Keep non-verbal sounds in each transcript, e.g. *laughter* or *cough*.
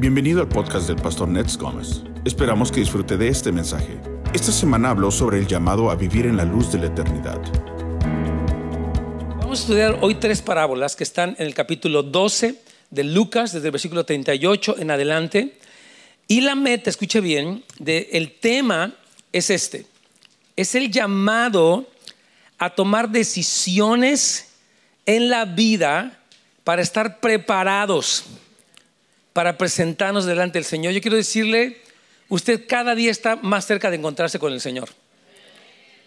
Bienvenido al podcast del pastor Nets Gómez. Esperamos que disfrute de este mensaje. Esta semana habló sobre el llamado a vivir en la luz de la eternidad. Vamos a estudiar hoy tres parábolas que están en el capítulo 12 de Lucas, desde el versículo 38 en adelante. Y la meta, escuche bien, del tema es este. Es el llamado a tomar decisiones en la vida para estar preparados para presentarnos delante del Señor. Yo quiero decirle, usted cada día está más cerca de encontrarse con el Señor.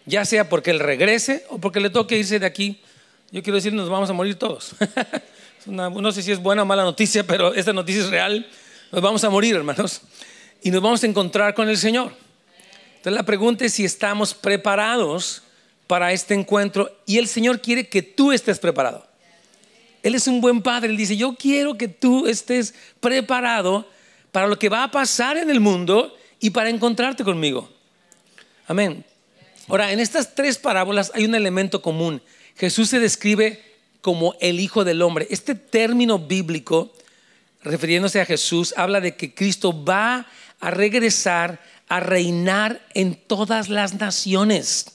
Ya sea porque Él regrese o porque le toque irse de aquí. Yo quiero decir, nos vamos a morir todos. *laughs* no sé si es buena o mala noticia, pero esta noticia es real. Nos vamos a morir, hermanos. Y nos vamos a encontrar con el Señor. Entonces la pregunta es si estamos preparados para este encuentro y el Señor quiere que tú estés preparado. Él es un buen padre. Él dice, yo quiero que tú estés preparado para lo que va a pasar en el mundo y para encontrarte conmigo. Amén. Ahora, en estas tres parábolas hay un elemento común. Jesús se describe como el Hijo del Hombre. Este término bíblico, refiriéndose a Jesús, habla de que Cristo va a regresar a reinar en todas las naciones.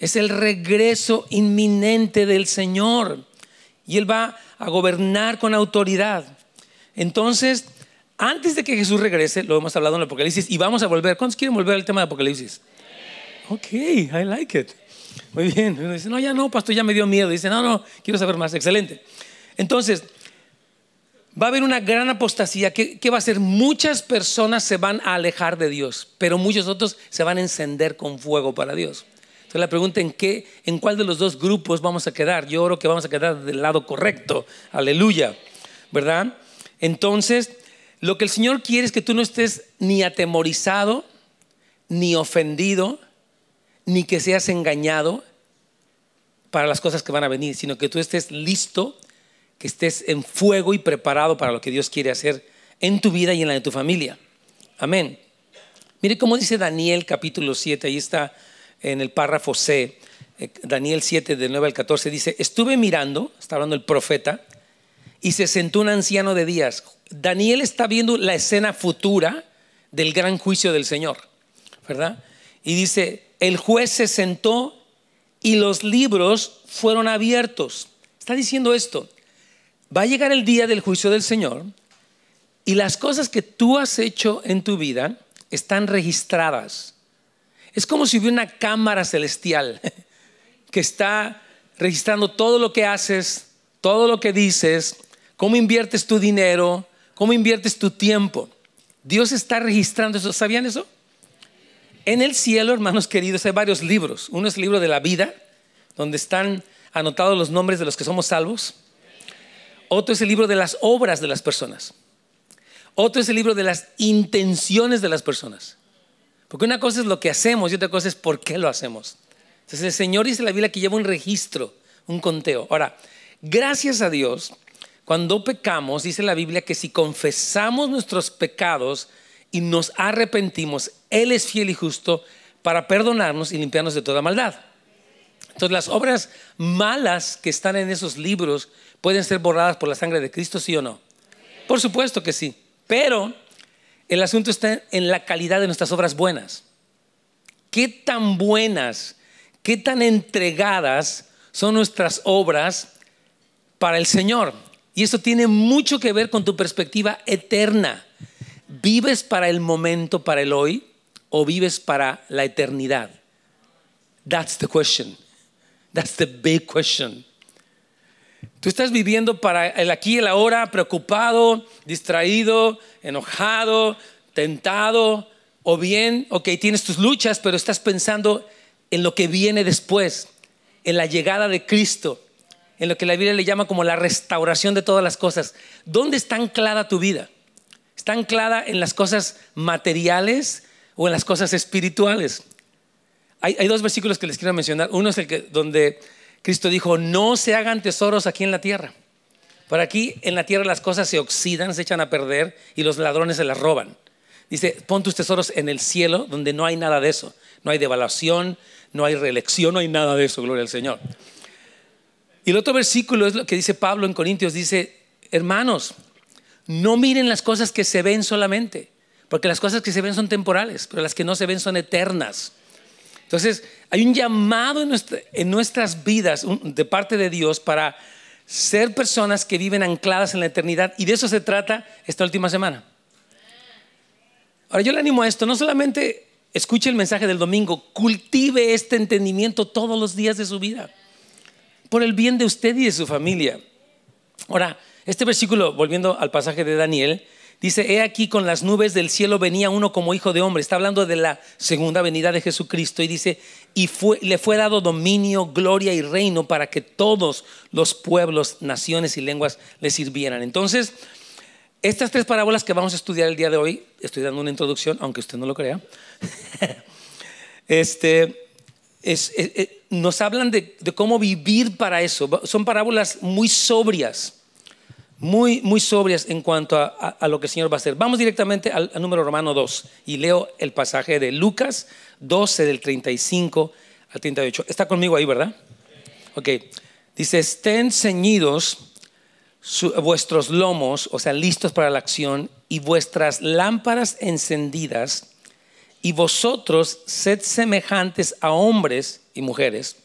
Es el regreso inminente del Señor y Él va a gobernar con autoridad. Entonces, antes de que Jesús regrese, lo hemos hablado en el Apocalipsis y vamos a volver. ¿Cuántos quieren volver al tema de Apocalipsis? Ok, I like it. Muy bien. dice, no, ya no, pastor, ya me dio miedo. Dice, no, no, quiero saber más. Excelente. Entonces, va a haber una gran apostasía. ¿Qué, ¿Qué, va a hacer? Muchas personas se van a alejar de Dios, pero muchos otros se van a encender con fuego para Dios. Entonces la pregunta en qué, en cuál de los dos grupos vamos a quedar. Yo creo que vamos a quedar del lado correcto. Aleluya. ¿Verdad? Entonces, lo que el Señor quiere es que tú no estés ni atemorizado, ni ofendido, ni que seas engañado para las cosas que van a venir, sino que tú estés listo, que estés en fuego y preparado para lo que Dios quiere hacer en tu vida y en la de tu familia. Amén. Mire cómo dice Daniel capítulo 7, ahí está en el párrafo C, eh, Daniel 7, del 9 al 14, dice, estuve mirando, está hablando el profeta, y se sentó un anciano de días. Daniel está viendo la escena futura del gran juicio del Señor, ¿verdad? Y dice, el juez se sentó y los libros fueron abiertos. Está diciendo esto, va a llegar el día del juicio del Señor y las cosas que tú has hecho en tu vida están registradas es como si hubiera una cámara celestial *laughs* que está registrando todo lo que haces, todo lo que dices, cómo inviertes tu dinero, cómo inviertes tu tiempo. Dios está registrando eso. ¿Sabían eso? En el cielo, hermanos queridos, hay varios libros. Uno es el libro de la vida, donde están anotados los nombres de los que somos salvos. Otro es el libro de las obras de las personas. Otro es el libro de las intenciones de las personas. Porque una cosa es lo que hacemos y otra cosa es por qué lo hacemos. Entonces el Señor dice en la Biblia que lleva un registro, un conteo. Ahora, gracias a Dios, cuando pecamos, dice la Biblia que si confesamos nuestros pecados y nos arrepentimos, Él es fiel y justo para perdonarnos y limpiarnos de toda maldad. Entonces las obras malas que están en esos libros pueden ser borradas por la sangre de Cristo, sí o no. Por supuesto que sí. Pero el asunto está en la calidad de nuestras obras buenas. ¿Qué tan buenas, qué tan entregadas son nuestras obras para el Señor? Y eso tiene mucho que ver con tu perspectiva eterna. ¿Vives para el momento, para el hoy, o vives para la eternidad? That's the question. That's the big question. Tú estás viviendo para el aquí y el ahora, preocupado, distraído, enojado, tentado, o bien, ok, tienes tus luchas, pero estás pensando en lo que viene después, en la llegada de Cristo, en lo que la Biblia le llama como la restauración de todas las cosas. ¿Dónde está anclada tu vida? ¿Está anclada en las cosas materiales o en las cosas espirituales? Hay, hay dos versículos que les quiero mencionar. Uno es el que donde Cristo dijo, no se hagan tesoros aquí en la tierra. Por aquí en la tierra las cosas se oxidan, se echan a perder y los ladrones se las roban. Dice, pon tus tesoros en el cielo donde no hay nada de eso. No hay devaluación, no hay reelección, no hay nada de eso, gloria al Señor. Y el otro versículo es lo que dice Pablo en Corintios, dice, hermanos, no miren las cosas que se ven solamente, porque las cosas que se ven son temporales, pero las que no se ven son eternas. Entonces, hay un llamado en, nuestras vidas de parte de Dios para ser personas que viven ancladas en la eternidad y de eso se trata esta última semana. Ahora yo le animo a esto, no solamente escuche el mensaje del domingo, cultive este entendimiento todos los días de su vida, por el bien de usted y de su familia. Ahora, este versículo, volviendo al pasaje de Daniel, dice, he aquí con las nubes del cielo venía uno como hijo de hombre. Está hablando de la segunda venida de Jesucristo y dice, y le fue dado dominio, gloria y reino para que todos los pueblos, naciones y lenguas le sirvieran. Entonces, estas tres parábolas que vamos a estudiar el día de hoy, estoy dando una introducción, aunque usted no lo crea, *laughs* este, nos hablan de, cómo vivir para eso. Son parábolas muy sobrias, muy, muy sobrias en cuanto a, lo que el Señor va a hacer. Vamos directamente al, número romano 2 y leo el pasaje de Lucas 12 del 35 al 38. Está conmigo ahí, ¿verdad? Ok. Dice, estén ceñidos vuestros lomos, o sea, listos para la acción, y vuestras lámparas encendidas, y vosotros sed semejantes a hombres y mujeres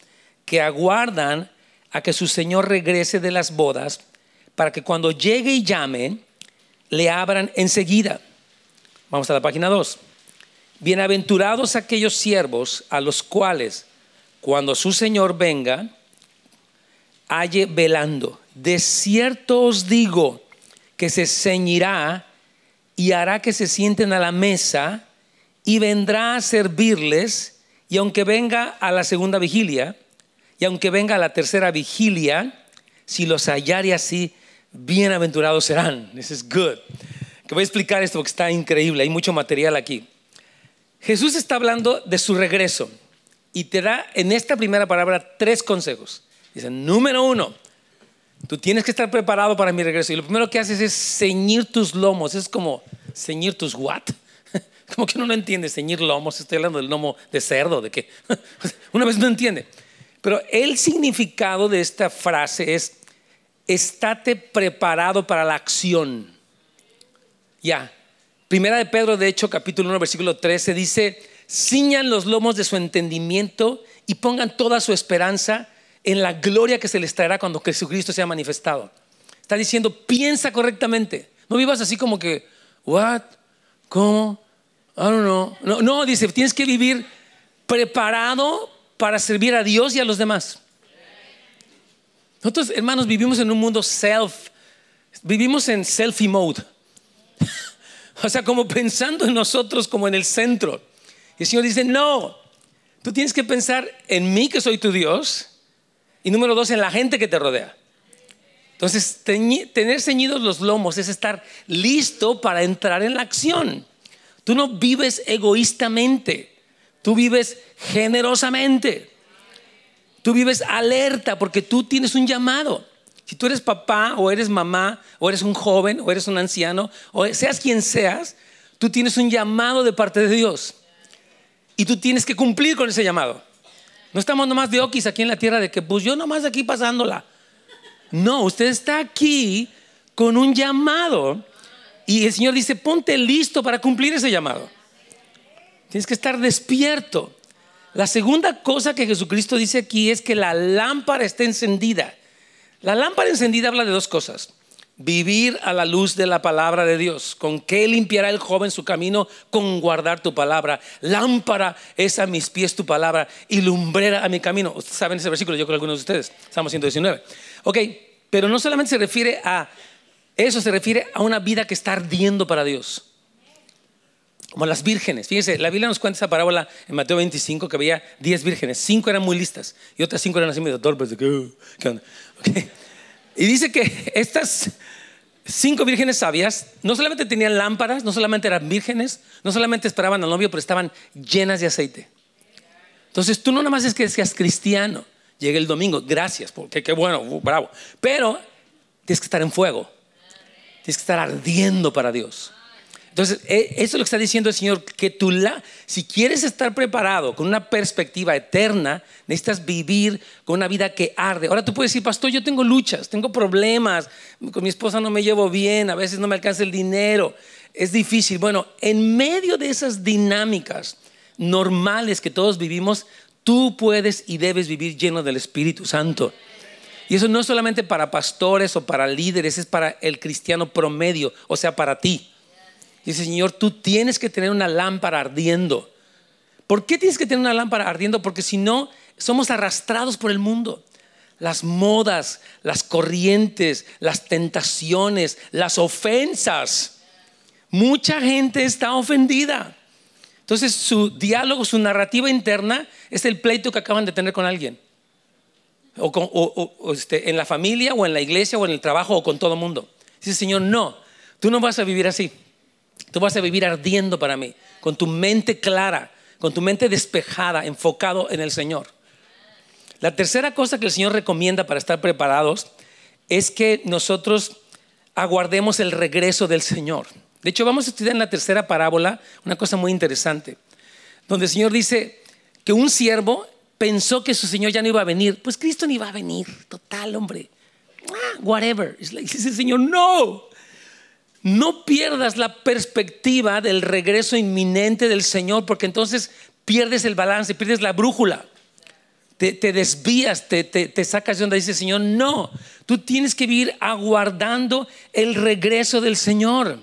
que aguardan a que su Señor regrese de las bodas, para que cuando llegue y llame, le abran enseguida. Vamos a la página 2. Bienaventurados aquellos siervos a los cuales, cuando su Señor venga, halle velando. De cierto os digo que se ceñirá y hará que se sienten a la mesa y vendrá a servirles y aunque venga a la segunda vigilia y aunque venga a la tercera vigilia, si los hallare así, bienaventurados serán. This is good. Que voy a explicar esto porque está increíble, hay mucho material aquí. Jesús está hablando de su regreso y te da en esta primera palabra tres consejos. Dice, número uno, tú tienes que estar preparado para mi regreso. Y lo primero que haces es ceñir tus lomos. Es como ceñir tus what? *laughs* Como que uno no entiende ceñir lomos. Estoy hablando del lomo de cerdo, de que *laughs* una vez no entiende. Pero el significado de esta frase es, estate preparado para la acción. Ya. Primera de Pedro, de hecho, capítulo 1, versículo 13, dice, ciñan los lomos de su entendimiento y pongan toda su esperanza en la gloria que se les traerá cuando Jesucristo sea manifestado. Está diciendo, piensa correctamente. No vivas así como que, what, cómo, I don't know. No, no, dice, tienes que vivir preparado para servir a Dios y a los demás. Nosotros, hermanos, vivimos en un mundo self, vivimos en selfie mode. *laughs* o sea, como pensando en nosotros como en el centro. Y el Señor dice, no, tú tienes que pensar en mí que soy tu Dios y número dos, en la gente que te rodea. Entonces, tener ceñidos los lomos es estar listo para entrar en la acción. Tú no vives egoístamente, tú vives generosamente. Tú vives alerta porque tú tienes un llamado. Si tú eres papá o eres mamá o eres un joven o eres un anciano o seas quien seas, tú tienes un llamado de parte de Dios. Y tú tienes que cumplir con ese llamado. No estamos nomás de oquis aquí en la tierra de que pues yo nomás aquí pasándola. No, usted está aquí con un llamado y el Señor dice, ponte listo para cumplir ese llamado. Tienes que estar despierto. La segunda cosa que Jesucristo dice aquí es que la lámpara esté encendida. La lámpara encendida habla de dos cosas vivir a la luz de la palabra de Dios. ¿Con qué limpiará el joven su camino? Con guardar tu palabra. Lámpara es a mis pies tu palabra y lumbrera a mi camino. Ustedes saben ese versículo, yo creo que algunos de ustedes. Estamos 119. Ok, pero no solamente se refiere a eso, se refiere a una vida que está ardiendo para Dios. Como las vírgenes. Fíjense, la Biblia nos cuenta esa parábola en Mateo 25 que había 10 vírgenes. Cinco eran muy listas y otras cinco eran así medio torpes. De que, ¿qué onda? Y dice que estas cinco vírgenes sabias no solamente tenían lámparas, no solamente eran vírgenes, no solamente esperaban al novio, pero estaban llenas de aceite. Entonces tú no nada más es que seas cristiano, llegue el domingo, gracias, porque qué bueno, uh, bravo. Pero tienes que estar en fuego, tienes que estar ardiendo para Dios. Entonces, e, eso es lo que está diciendo el Señor, que tú la, si quieres estar preparado con una perspectiva eterna, necesitas vivir con una vida que arde. Ahora tú puedes decir, pastor, yo tengo luchas, tengo problemas, con mi esposa no me llevo bien, a veces no me alcanza el dinero, es difícil. Bueno, en medio de esas dinámicas normales que todos vivimos, tú puedes y debes vivir lleno del Espíritu Santo. Y eso no es solamente para pastores o para líderes, es para el cristiano promedio, o sea, para ti. Dice, Señor, tú tienes que tener una lámpara ardiendo. ¿Por qué tienes que tener una lámpara ardiendo? Porque si no, somos arrastrados por el mundo. Las modas, las corrientes, las tentaciones, las ofensas. Mucha gente está ofendida. Entonces su diálogo, su narrativa interna es el pleito que acaban de tener con alguien o, este, en la familia o en la iglesia o en el trabajo o con todo el mundo. Dice, Señor, no, tú no vas a vivir así. Tú vas a vivir ardiendo para mí, con tu mente clara, con tu mente despejada, enfocado en el Señor. La tercera cosa que el Señor recomienda para estar preparados es que nosotros aguardemos el regreso del Señor. De hecho, vamos a estudiar en la tercera parábola una cosa muy interesante, donde el Señor dice que un siervo pensó que su Señor ya no iba a venir. Pues Cristo no iba a venir, total, hombre. Ah, whatever. *laughs* Dice el Señor, no. No pierdas la perspectiva del regreso inminente del Señor, porque entonces pierdes el balance, pierdes la brújula. Te, desvías, te, te, sacas de donde dice el Señor. No, tú tienes que vivir aguardando el regreso del Señor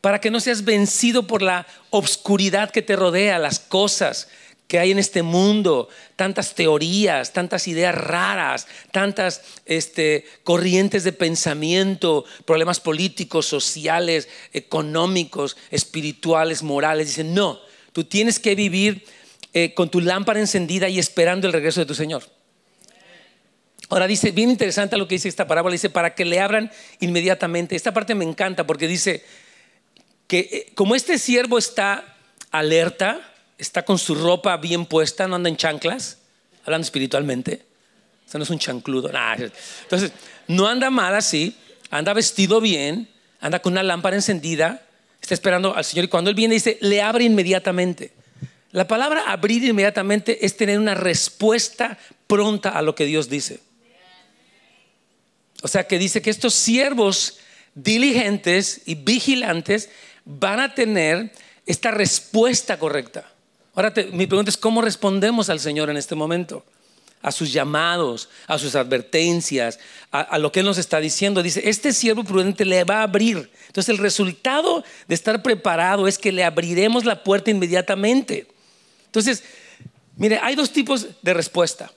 para que no seas vencido por la obscuridad que te rodea, las cosas, que hay en este mundo, tantas teorías, tantas ideas raras, tantas este, corrientes de pensamiento, problemas políticos, sociales, económicos, espirituales, morales. Dicen, no, tú tienes que vivir eh, con tu lámpara encendida y esperando el regreso de tu Señor. Ahora dice, bien interesante lo que dice esta parábola, dice, para que le abran inmediatamente. Esta parte me encanta porque dice que eh, como este siervo está alerta, está con su ropa bien puesta, no anda en chanclas, hablando espiritualmente. O no es un chancludo. Entonces, no anda mal así, anda vestido bien, anda con una lámpara encendida, está esperando al Señor y cuando Él viene dice, le abre inmediatamente. La palabra abrir inmediatamente es tener una respuesta pronta a lo que Dios dice. O sea que dice que estos siervos diligentes y vigilantes van a tener esta respuesta correcta. Ahora mi pregunta es, ¿cómo respondemos al Señor en este momento? A sus llamados, a sus advertencias, a, lo que Él nos está diciendo. Dice, este siervo prudente le va a abrir. Entonces el resultado de estar preparado es que le abriremos la puerta inmediatamente. Entonces, mire, hay dos tipos de respuesta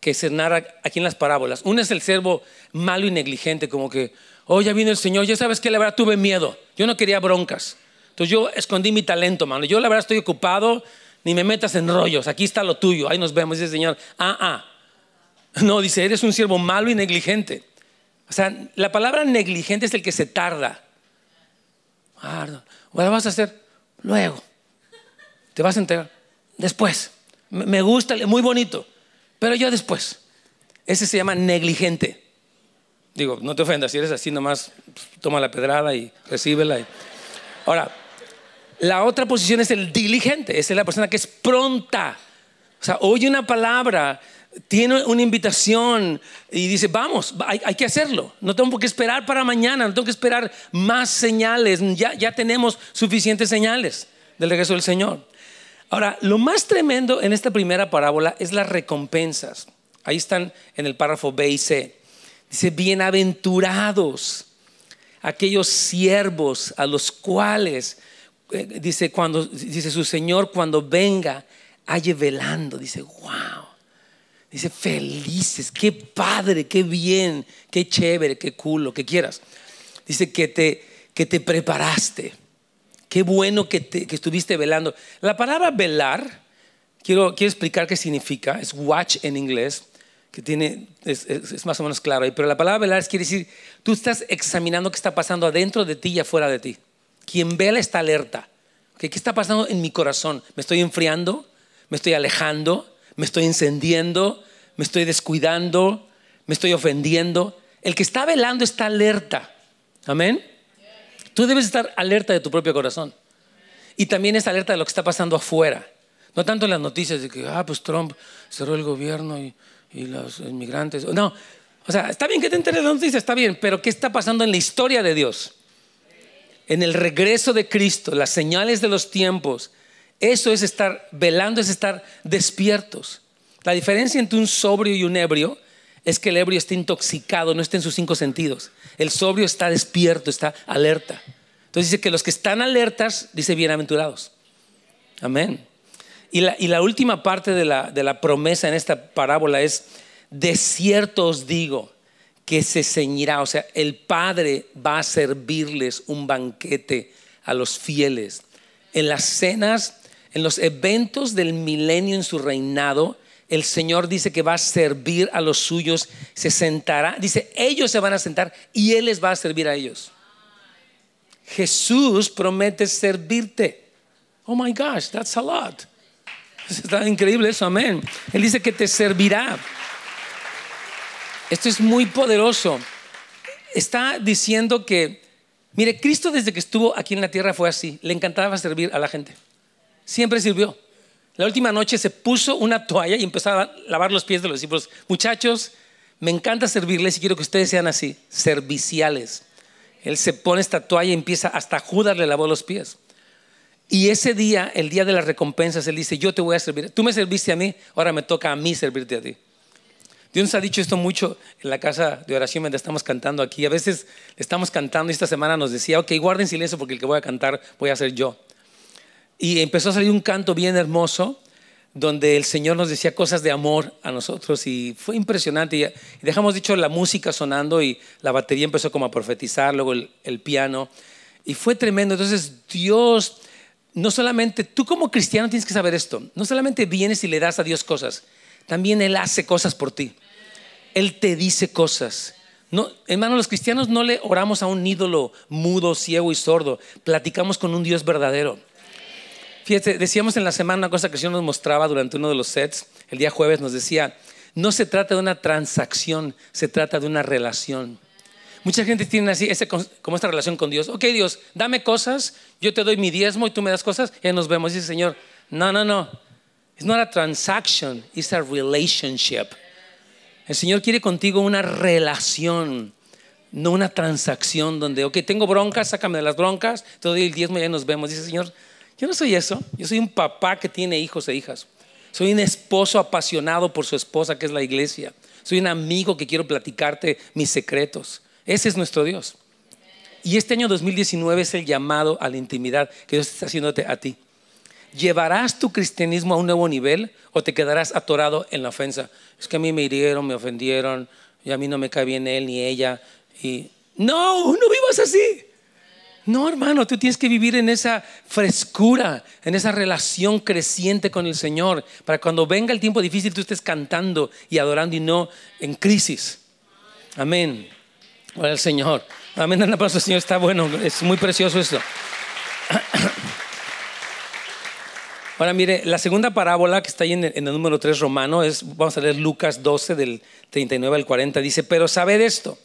que se narra aquí en las parábolas. Uno es el siervo malo y negligente, como que, oh, ya vino el Señor, ya sabes que la verdad tuve miedo, yo no quería broncas. Entonces yo escondí mi talento, mano. Yo la verdad estoy ocupado, ni me metas en rollos. Aquí está lo tuyo, ahí nos vemos. Dice el Señor, ah, ah. No, dice, eres un siervo malo y negligente. O sea, la palabra negligente es el que se tarda. Ah, ¿Qué vas a hacer? Luego. Te vas a enterar. Después. Me gusta, muy bonito. Pero yo después. Ese se llama negligente. Digo, no te ofendas, si eres así nomás, pues, toma la pedrada y recíbela. Ahora, la otra posición es el diligente, es la persona que es pronta. O sea, oye una palabra, tiene una invitación y dice, vamos, hay, que hacerlo. No tengo que esperar para mañana, no tengo que esperar más señales. Ya, ya tenemos suficientes señales del regreso del Señor. Ahora, lo más tremendo en esta primera parábola es las recompensas. Ahí están en el párrafo B y C. Dice, bienaventurados aquellos siervos a los cuales dice, cuando, dice su Señor, cuando venga, halle velando. Dice, wow. Dice, felices, qué padre, qué bien, qué chévere, qué cool, lo que quieras. Dice que te, que te preparaste. Qué bueno que, te, que estuviste velando. La palabra velar, quiero, quiero explicar qué significa. Es watch en inglés, que tiene, es, es, más o menos claro ahí. Pero la palabra velar quiere decir, tú estás examinando qué está pasando adentro de ti y afuera de ti. Quien vela está alerta. ¿Qué está pasando en mi corazón? ¿Me estoy enfriando? ¿Me estoy alejando? ¿Me estoy encendiendo? ¿Me estoy descuidando? ¿Me estoy ofendiendo? El que está velando está alerta. Amén. Tú debes estar alerta de tu propio corazón. Y también es alerta de lo que está pasando afuera. No tanto en las noticias de que, ah, pues Trump cerró el gobierno y, los inmigrantes. No, o sea, está bien que te enteres de las noticias, está bien, pero ¿qué está pasando en la historia de Dios? En el regreso de Cristo, las señales de los tiempos. Eso es estar velando, es estar despiertos. La diferencia entre un sobrio y un ebrio es que el ebrio está intoxicado, no está en sus cinco sentidos. El sobrio está despierto, está alerta. Entonces dice que los que están alertas, dice bienaventurados. Amén. Y la, última parte de la, de la promesa en esta parábola es, de cierto os digo que se ceñirá, o sea, el Padre va a servirles un banquete a los fieles. En las cenas, en los eventos del milenio en su reinado, el Señor dice que va a servir a los suyos, se sentará, dice, ellos se van a sentar y Él les va a servir a ellos. Jesús promete servirte. Oh my gosh, that's a lot. Está increíble eso, amén. Él dice que te servirá. Esto es muy poderoso. Está diciendo que, mire, Cristo desde que estuvo aquí en la tierra fue así. Le encantaba servir a la gente. Siempre sirvió. La última noche se puso una toalla y empezó a lavar los pies de los discípulos. Muchachos, me encanta servirles y quiero que ustedes sean así, serviciales. Él se pone esta toalla y empieza, hasta Judas le lavó los pies. Y ese día, el día de las recompensas, Él dice, yo te voy a servir. Tú me serviste a mí, ahora me toca a mí servirte a ti. Dios ha dicho esto mucho en la casa de oración mientras estamos cantando aquí. A veces estamos cantando y esta semana nos decía, ok, guarden silencio porque el que voy a cantar voy a ser yo. Y empezó a salir un canto bien hermoso donde el Señor nos decía cosas de amor a nosotros y fue impresionante. Y dejamos dicho la música sonando y la batería empezó como a profetizar, luego el, el piano y fue tremendo. Entonces Dios, no solamente, tú como cristiano tienes que saber esto, no solamente vienes y le das a Dios cosas, también Él hace cosas por ti. Él te dice cosas. No, hermano, los cristianos no le oramos a un ídolo mudo, ciego y sordo, platicamos con un Dios verdadero. Fíjate, decíamos en la semana una cosa que el Señor nos mostraba durante uno de los sets, el día jueves nos decía, no se trata de una transacción, se trata de una relación. Mucha gente tiene así, como esta relación con Dios. Ok, Dios, dame cosas, yo te doy mi diezmo y tú me das cosas y nos vemos. Dice Señor, no, no, no. It's not a transaction, it's a relationship. El Señor quiere contigo una relación, no una transacción donde, ok, tengo broncas, sácame de las broncas, te doy el diezmo y ya nos vemos. Dice el Señor, yo no soy eso. Yo soy un papá que tiene hijos e hijas. Soy un esposo apasionado por su esposa, que es la iglesia. Soy un amigo que quiero platicarte mis secretos. Ese es nuestro Dios. Y este año 2019 es el llamado a la intimidad que Dios está haciéndote a ti. ¿Llevarás tu cristianismo a un nuevo nivel o te quedarás atorado en la ofensa? Es que a mí me hirieron, me ofendieron, y a mí no me cae bien él ni ella. Y no, no vivas así. No, hermano, tú tienes que vivir en esa frescura, en esa relación creciente con el Señor, para cuando venga el tiempo difícil tú estés cantando y adorando y no en crisis. Amén. Hola el Señor. Amén. Un aplauso, Señor. Está bueno. Es muy precioso esto. *clears throat* Ahora mire, la segunda parábola que está ahí en el, número 3 romano es, vamos a leer Lucas 12 del 39 al 40, dice, pero sabed esto,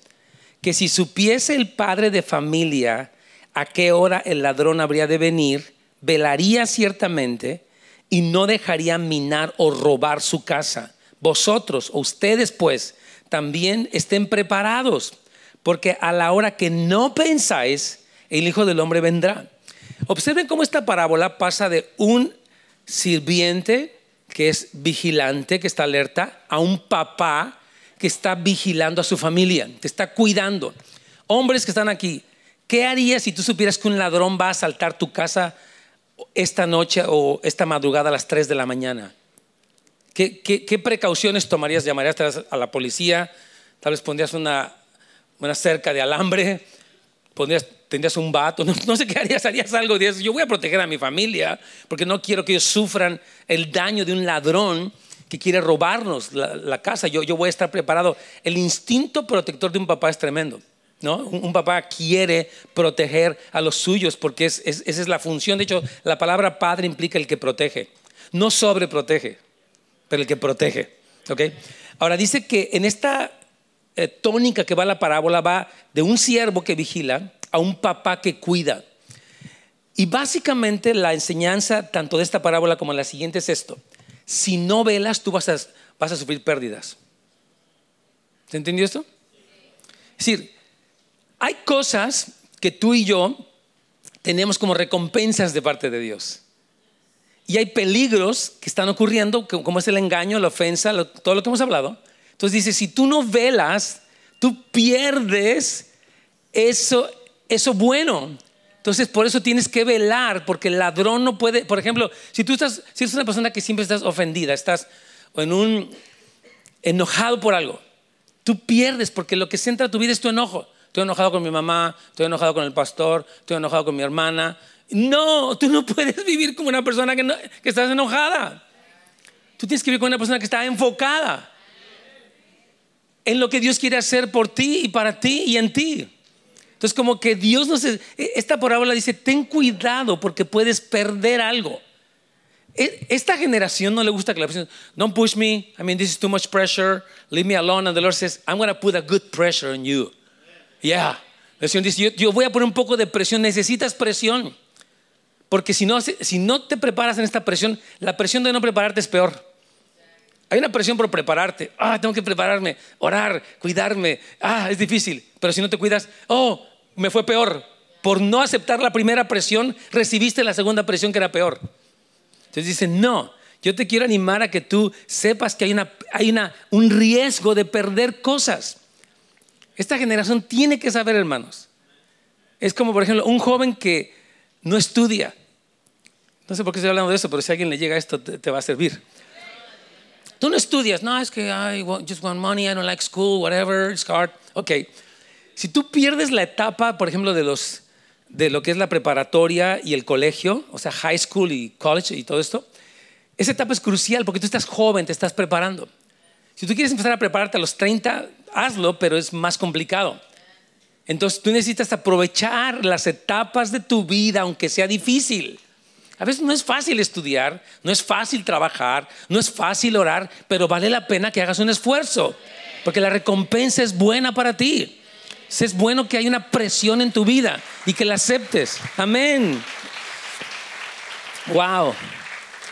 que si supiese el padre de familia a qué hora el ladrón habría de venir, velaría ciertamente y no dejaría minar o robar su casa. Vosotros o ustedes pues también estén preparados, porque a la hora que no pensáis, el Hijo del Hombre vendrá. Observen cómo esta parábola pasa de un sirviente que es vigilante, que está alerta, a un papá que está vigilando a su familia, que está cuidando. Hombres que están aquí, ¿Qué harías si tú supieras que un ladrón va a asaltar tu casa esta noche o esta madrugada a las 3 de la mañana? ¿Qué, precauciones tomarías? ¿Llamarías a la policía? Tal vez pondrías una, una cerca de alambre, pondrías, tendrías un vato, *laughs* no, sé qué harías, harías algo. Dirías, yo voy a proteger a mi familia porque no quiero que ellos sufran el daño de un ladrón que quiere robarnos la, casa. Yo, yo voy a estar preparado. El instinto protector de un papá es tremendo. Un, papá quiere proteger a los suyos porque esa es la función. De hecho, la palabra padre implica el que protege. No sobreprotege, pero el que protege. Ahora dice que en esta eh, tónica que va la parábola va de un siervo que vigila a un papá que cuida. Y básicamente la enseñanza tanto de esta parábola como de la siguiente es esto. Si no velas, tú vas a, vas a sufrir pérdidas. ¿Se entendió esto? Es decir, hay cosas que tú y yo tenemos como recompensas de parte de Dios. Y hay peligros que están ocurriendo, como es el engaño, la ofensa, todo lo que hemos hablado. Entonces dice, si tú no velas, tú pierdes eso, eso bueno. Entonces por eso tienes que velar, porque el ladrón no puede, por ejemplo, si tú estás, si eres una persona que siempre estás ofendida, estás en un enojado por algo, tú pierdes porque lo que centra tu vida es tu enojo. Estoy enojado con mi mamá, estoy enojado con el pastor, estoy enojado con mi hermana, no, tú no puedes *laughs* vivir como una persona que, que estás enojada. Tú tienes que vivir como una persona que está enfocada en lo que Dios quiere hacer por ti y para ti y en ti. Entonces, como que Dios nos... E, esta parábola dice, ten cuidado porque puedes perder algo. E, esta generación no le gusta que la persona, don't push me, I mean, this is too much pressure, leave me alone. And the Lord says, I'm going to put a good pressure on you. Yeah. El Señor dice, yo, yo voy a poner un poco de presión, necesitas presión. Porque si no, si no te preparas en esta presión, la presión de no prepararte es peor. Hay una presión por prepararte. Ah, tengo que prepararme, orar, cuidarme. Ah, es difícil. Pero si no te cuidas, oh, me fue peor. Por no aceptar la primera presión, recibiste la segunda presión que era peor. Entonces dicen, no, yo te quiero animar a que tú sepas que hay, una, hay una, un riesgo de perder cosas. Esta generación tiene que saber, hermanos. Es como, por ejemplo, un joven que no estudia, no sé por qué estoy hablando de eso, pero si a alguien le llega esto, te, va a servir. Tú no estudias, no, es que I just want money, I don't like school, whatever, it's hard. Ok, si tú pierdes la etapa, por ejemplo, de, los, de lo que es la preparatoria y el colegio, o sea, high school y college y todo esto, esa etapa es crucial porque tú estás joven, te estás preparando. Si tú quieres empezar a prepararte a los 30, hazlo, pero es más complicado. Entonces tú necesitas aprovechar las etapas de tu vida, aunque sea difícil. A veces no es fácil estudiar, no es fácil trabajar, no es fácil orar, pero vale la pena que hagas un esfuerzo, porque la recompensa es buena para ti. Es bueno que hay una presión en tu vida y que la aceptes. Amén. Wow.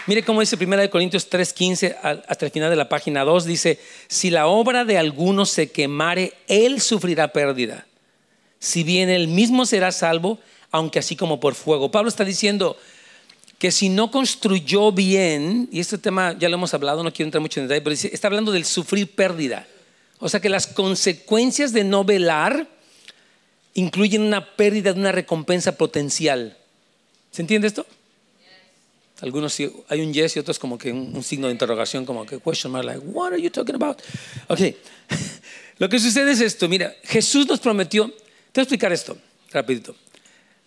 Mire cómo dice 1 Corintios 3:15 hasta el final de la página 2. Dice, si la obra de alguno se quemare, él sufrirá pérdida. Si bien él mismo será salvo, aunque así como por fuego. Pablo está diciendo, que si no construyó bien, y este tema ya lo hemos hablado, no quiero entrar mucho en detalle, pero está hablando del sufrir pérdida. O sea que las consecuencias de no velar incluyen una pérdida de una recompensa potencial. ¿Se entiende esto? Algunos hay un yes y otros como que un, signo de interrogación, como que question mark, like, what are you talking about? Ok, *laughs* lo que sucede es esto, mira, Jesús nos prometió, te voy a explicar esto, rapidito.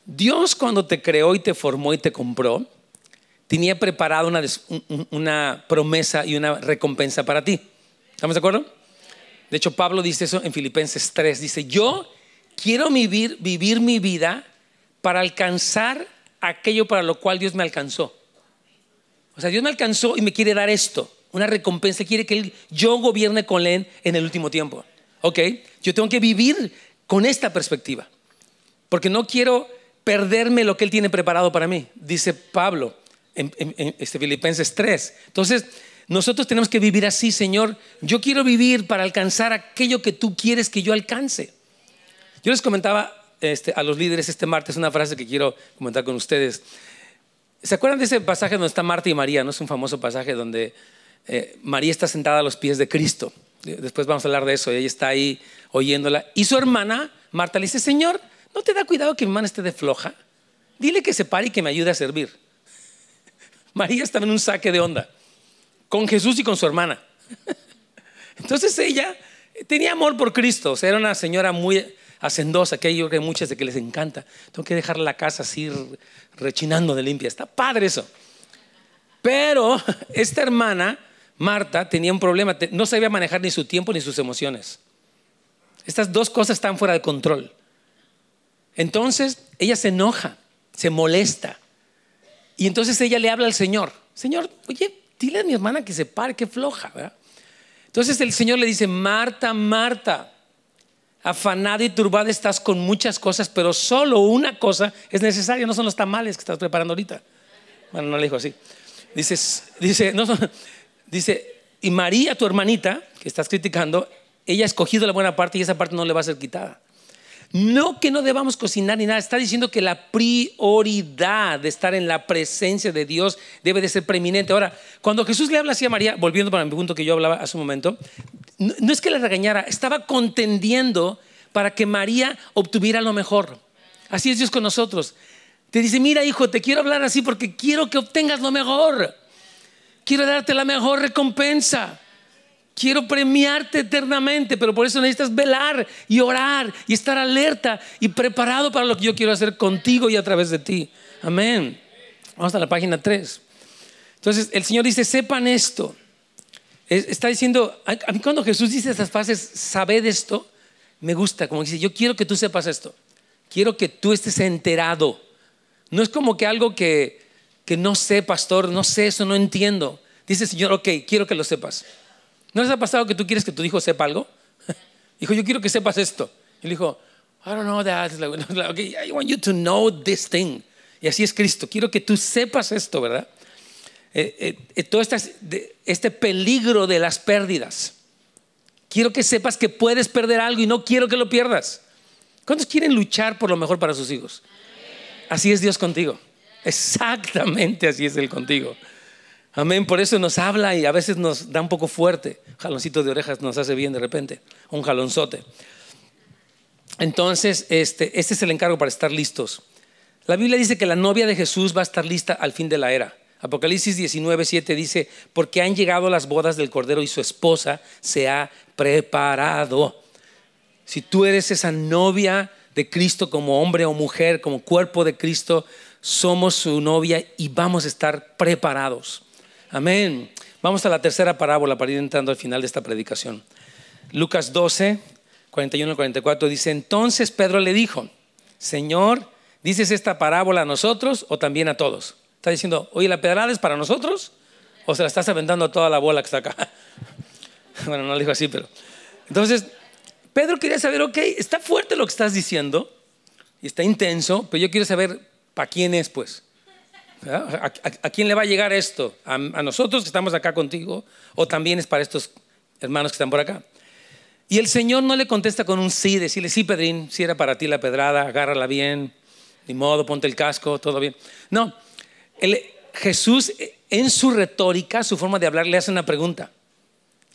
Dios cuando te creó y te formó y te compró, tenía preparada una, una promesa y una recompensa para ti. ¿Estamos de acuerdo? De hecho, Pablo dice eso en Filipenses 3. Dice, yo quiero vivir, mi vida para alcanzar aquello para lo cual Dios me alcanzó. O sea, Dios me alcanzó y me quiere dar esto, una recompensa, quiere que yo gobierne con Él en el último tiempo. ¿Ok? Yo tengo que vivir con esta perspectiva, porque no quiero perderme lo que Él tiene preparado para mí, dice Pablo en, este Filipenses 3. Entonces, nosotros tenemos que vivir así, Señor. Yo quiero vivir para alcanzar aquello que tú quieres que yo alcance. Yo les comentaba este, a los líderes este martes una frase que quiero comentar con ustedes. ¿Se acuerdan de ese pasaje donde está Marta y María? ¿No es un famoso pasaje donde eh, María está sentada a los pies de Cristo? Después vamos a hablar de eso. Ella está ahí oyéndola. Y su hermana, Marta, le dice, Señor, ¿no te da cuidado que mi hermana esté de floja? Dile que se pare y que me ayude a servir. *laughs* María estaba en un saque de onda con Jesús y con su hermana. *laughs* Entonces ella tenía amor por Cristo, o sea, era una señora muy hacendosa, que yo creo que muchas de que les encanta. Tengo que dejar la casa así rechinando de limpia. Está padre eso. Pero *laughs* esta hermana, Marta, tenía un problema, no sabía manejar ni su tiempo ni sus emociones. Estas dos cosas están fuera de control. Entonces ella se enoja, se molesta. Y entonces ella le habla al Señor. Señor, oye, dile a mi hermana que se pare, que floja. Entonces el Señor le dice, Marta, Marta, afanada y turbada estás con muchas cosas, pero solo una cosa es necesaria, no son los tamales que estás preparando ahorita. Bueno, no le dijo así. Dice, dice, no, dice, y María, tu hermanita, que estás criticando, ella ha escogido la buena parte y esa parte no le va a ser quitada. No que no debamos cocinar ni nada, está diciendo que la prioridad de estar en la presencia de Dios debe de ser preeminente. Ahora, cuando Jesús le habla así a María, volviendo para el punto que yo hablaba hace un momento, no, es que le regañara, estaba contendiendo para que María obtuviera lo mejor. Así es Dios con nosotros. Te dice, mira hijo, te quiero hablar así porque quiero que obtengas lo mejor. Quiero darte la mejor recompensa. Quiero premiarte eternamente, pero por eso necesitas velar y orar y estar alerta y preparado para lo que yo quiero hacer contigo y a través de ti. Amén. Vamos a la página 3. Entonces el Señor dice, sepan esto. Está diciendo, a mí cuando Jesús dice estas frases, sabed esto, me gusta, como dice, yo quiero que tú sepas esto. Quiero que tú estés enterado. No es como que algo que, que no sé, pastor, no sé eso, no entiendo. Dice el Señor, ok, quiero que lo sepas. ¿No les ha pasado que tú quieres que tu hijo sepa algo? *laughs* Dijo, yo quiero que sepas esto. Le dijo, I don't know that. Okay, I want you to know this thing. Y así es Cristo. Quiero que tú sepas esto, ¿verdad? Eh, eh, eh, todo este, este peligro de las pérdidas. Quiero que sepas que puedes perder algo y no quiero que lo pierdas. ¿Cuántos quieren luchar por lo mejor para sus hijos? Así es Dios contigo. Exactamente así es Él contigo. Amén. Por eso nos habla y a veces nos da un poco fuerte. Jaloncito de orejas nos hace bien de repente. Un jalonzote. Entonces, este, este es el encargo para estar listos. La Biblia dice que la novia de Jesús va a estar lista al fin de la era. Apocalipsis 19, 7 dice, porque han llegado las bodas del Cordero y su esposa se ha preparado. Si tú eres esa novia de Cristo como hombre o mujer, como cuerpo de Cristo, somos su novia y vamos a estar preparados. Amén. Vamos a la tercera parábola para ir entrando al final de esta predicación. Lucas 12, 41 al 44 dice, entonces Pedro le dijo, Señor, ¿dices esta parábola a nosotros o también a todos? Está diciendo, oye, ¿la pedrada es para nosotros? ¿O se la estás aventando a toda la bola que está acá? *laughs* bueno, no lo dijo así, pero... Entonces, Pedro quería saber, ok, está fuerte lo que estás diciendo, y está intenso, pero yo quiero saber para quién es, pues. ¿A, quién le va a llegar esto? ¿A, nosotros que estamos acá contigo? ¿O también es para estos hermanos que están por acá? Y el Señor no le contesta con un sí, decirle, sí, Pedrín, si era para ti la pedrada, agárrala bien, ni modo, ponte el casco, todo bien. No, Jesús en su retórica, su forma de hablar, le hace una pregunta.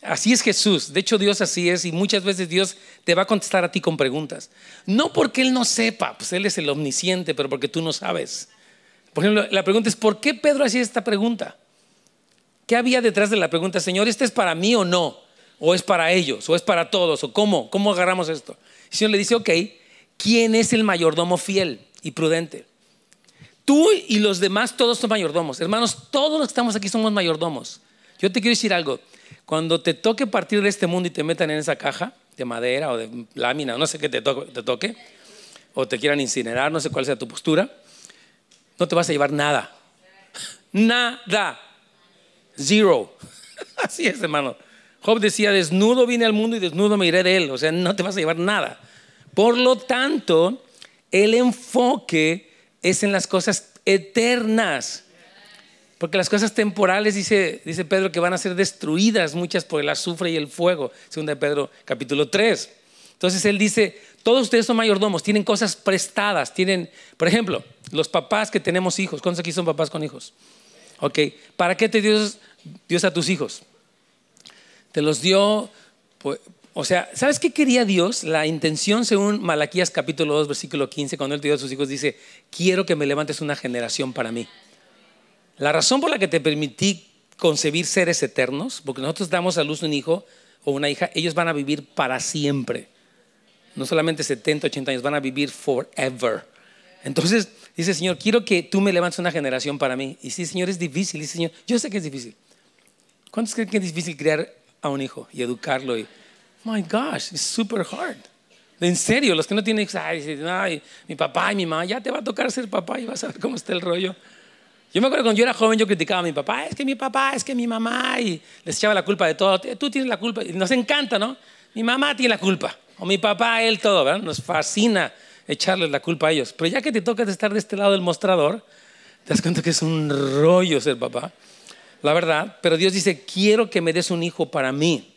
Así es Jesús. De hecho, Dios así es y muchas veces Dios te va a contestar a ti con preguntas. No porque Él no sepa, pues Él es el omnisciente, pero porque tú no sabes. Por ejemplo, la pregunta es, ¿por qué Pedro hacía esta pregunta? ¿Qué había detrás de la pregunta, Señor, ¿este es para mí o no? ¿O es para ellos? ¿O es para todos? ¿O cómo? ¿Cómo agarramos esto? El Señor le dice, ok, ¿quién es el mayordomo fiel y prudente? Tú y los demás todos son mayordomos. Hermanos, todos los que estamos aquí somos mayordomos. Yo te quiero decir algo. Cuando te toque partir de este mundo y te metan en esa caja de madera o de lámina, no sé qué te, te toque, o te quieran incinerar, no sé cuál sea tu postura, no te vas a llevar nada. Nada. Zero. *laughs* Así es, hermano. Job decía, desnudo vine al mundo y desnudo me iré de él. O sea, no te vas a llevar nada. Por lo tanto, el enfoque es en las cosas eternas. Porque las cosas temporales, dice, dice Pedro, que van a ser destruidas muchas por el azufre y el fuego. Segunda de Pedro capítulo 3. Entonces él dice, todos ustedes son mayordomos, tienen cosas prestadas, tienen, por ejemplo, los papás que tenemos hijos. ¿Cuántos aquí son papás con hijos? Ok, ¿para qué te dio Dios a tus hijos? Te los dio, pues, o sea, ¿sabes qué quería Dios? La intención según Malaquías capítulo 2, versículo 15, cuando Él te dio a sus hijos, dice, quiero que me levantes una generación para mí. La razón por la que te permití concebir seres eternos, porque nosotros damos a luz un hijo o una hija, ellos van a vivir para siempre no solamente 70, 80 años, van a vivir forever. Entonces dice, Señor, quiero que tú me levantes una generación para mí. Y sí, Señor, es difícil. Dice, Señor, yo sé que es difícil. ¿Cuántos creen que es difícil criar a un hijo y educarlo? Y, my gosh, it's super hard. En serio, los que no tienen hijos, ay, mi papá y mi mamá, ya te va a tocar ser papá y vas a ver cómo está el rollo. Yo me acuerdo cuando yo era joven, yo criticaba a mi papá, es que mi papá, es que mi mamá, y les echaba la culpa de todo. Tú tienes la culpa, y nos encanta, ¿no? Mi mamá tiene la culpa. O mi papá, él, todo, ¿verdad? Nos fascina echarles la culpa a ellos. Pero ya que te toca estar de este lado del mostrador, te das cuenta que es un rollo ser papá. La verdad, pero Dios dice, quiero que me des un hijo para mí.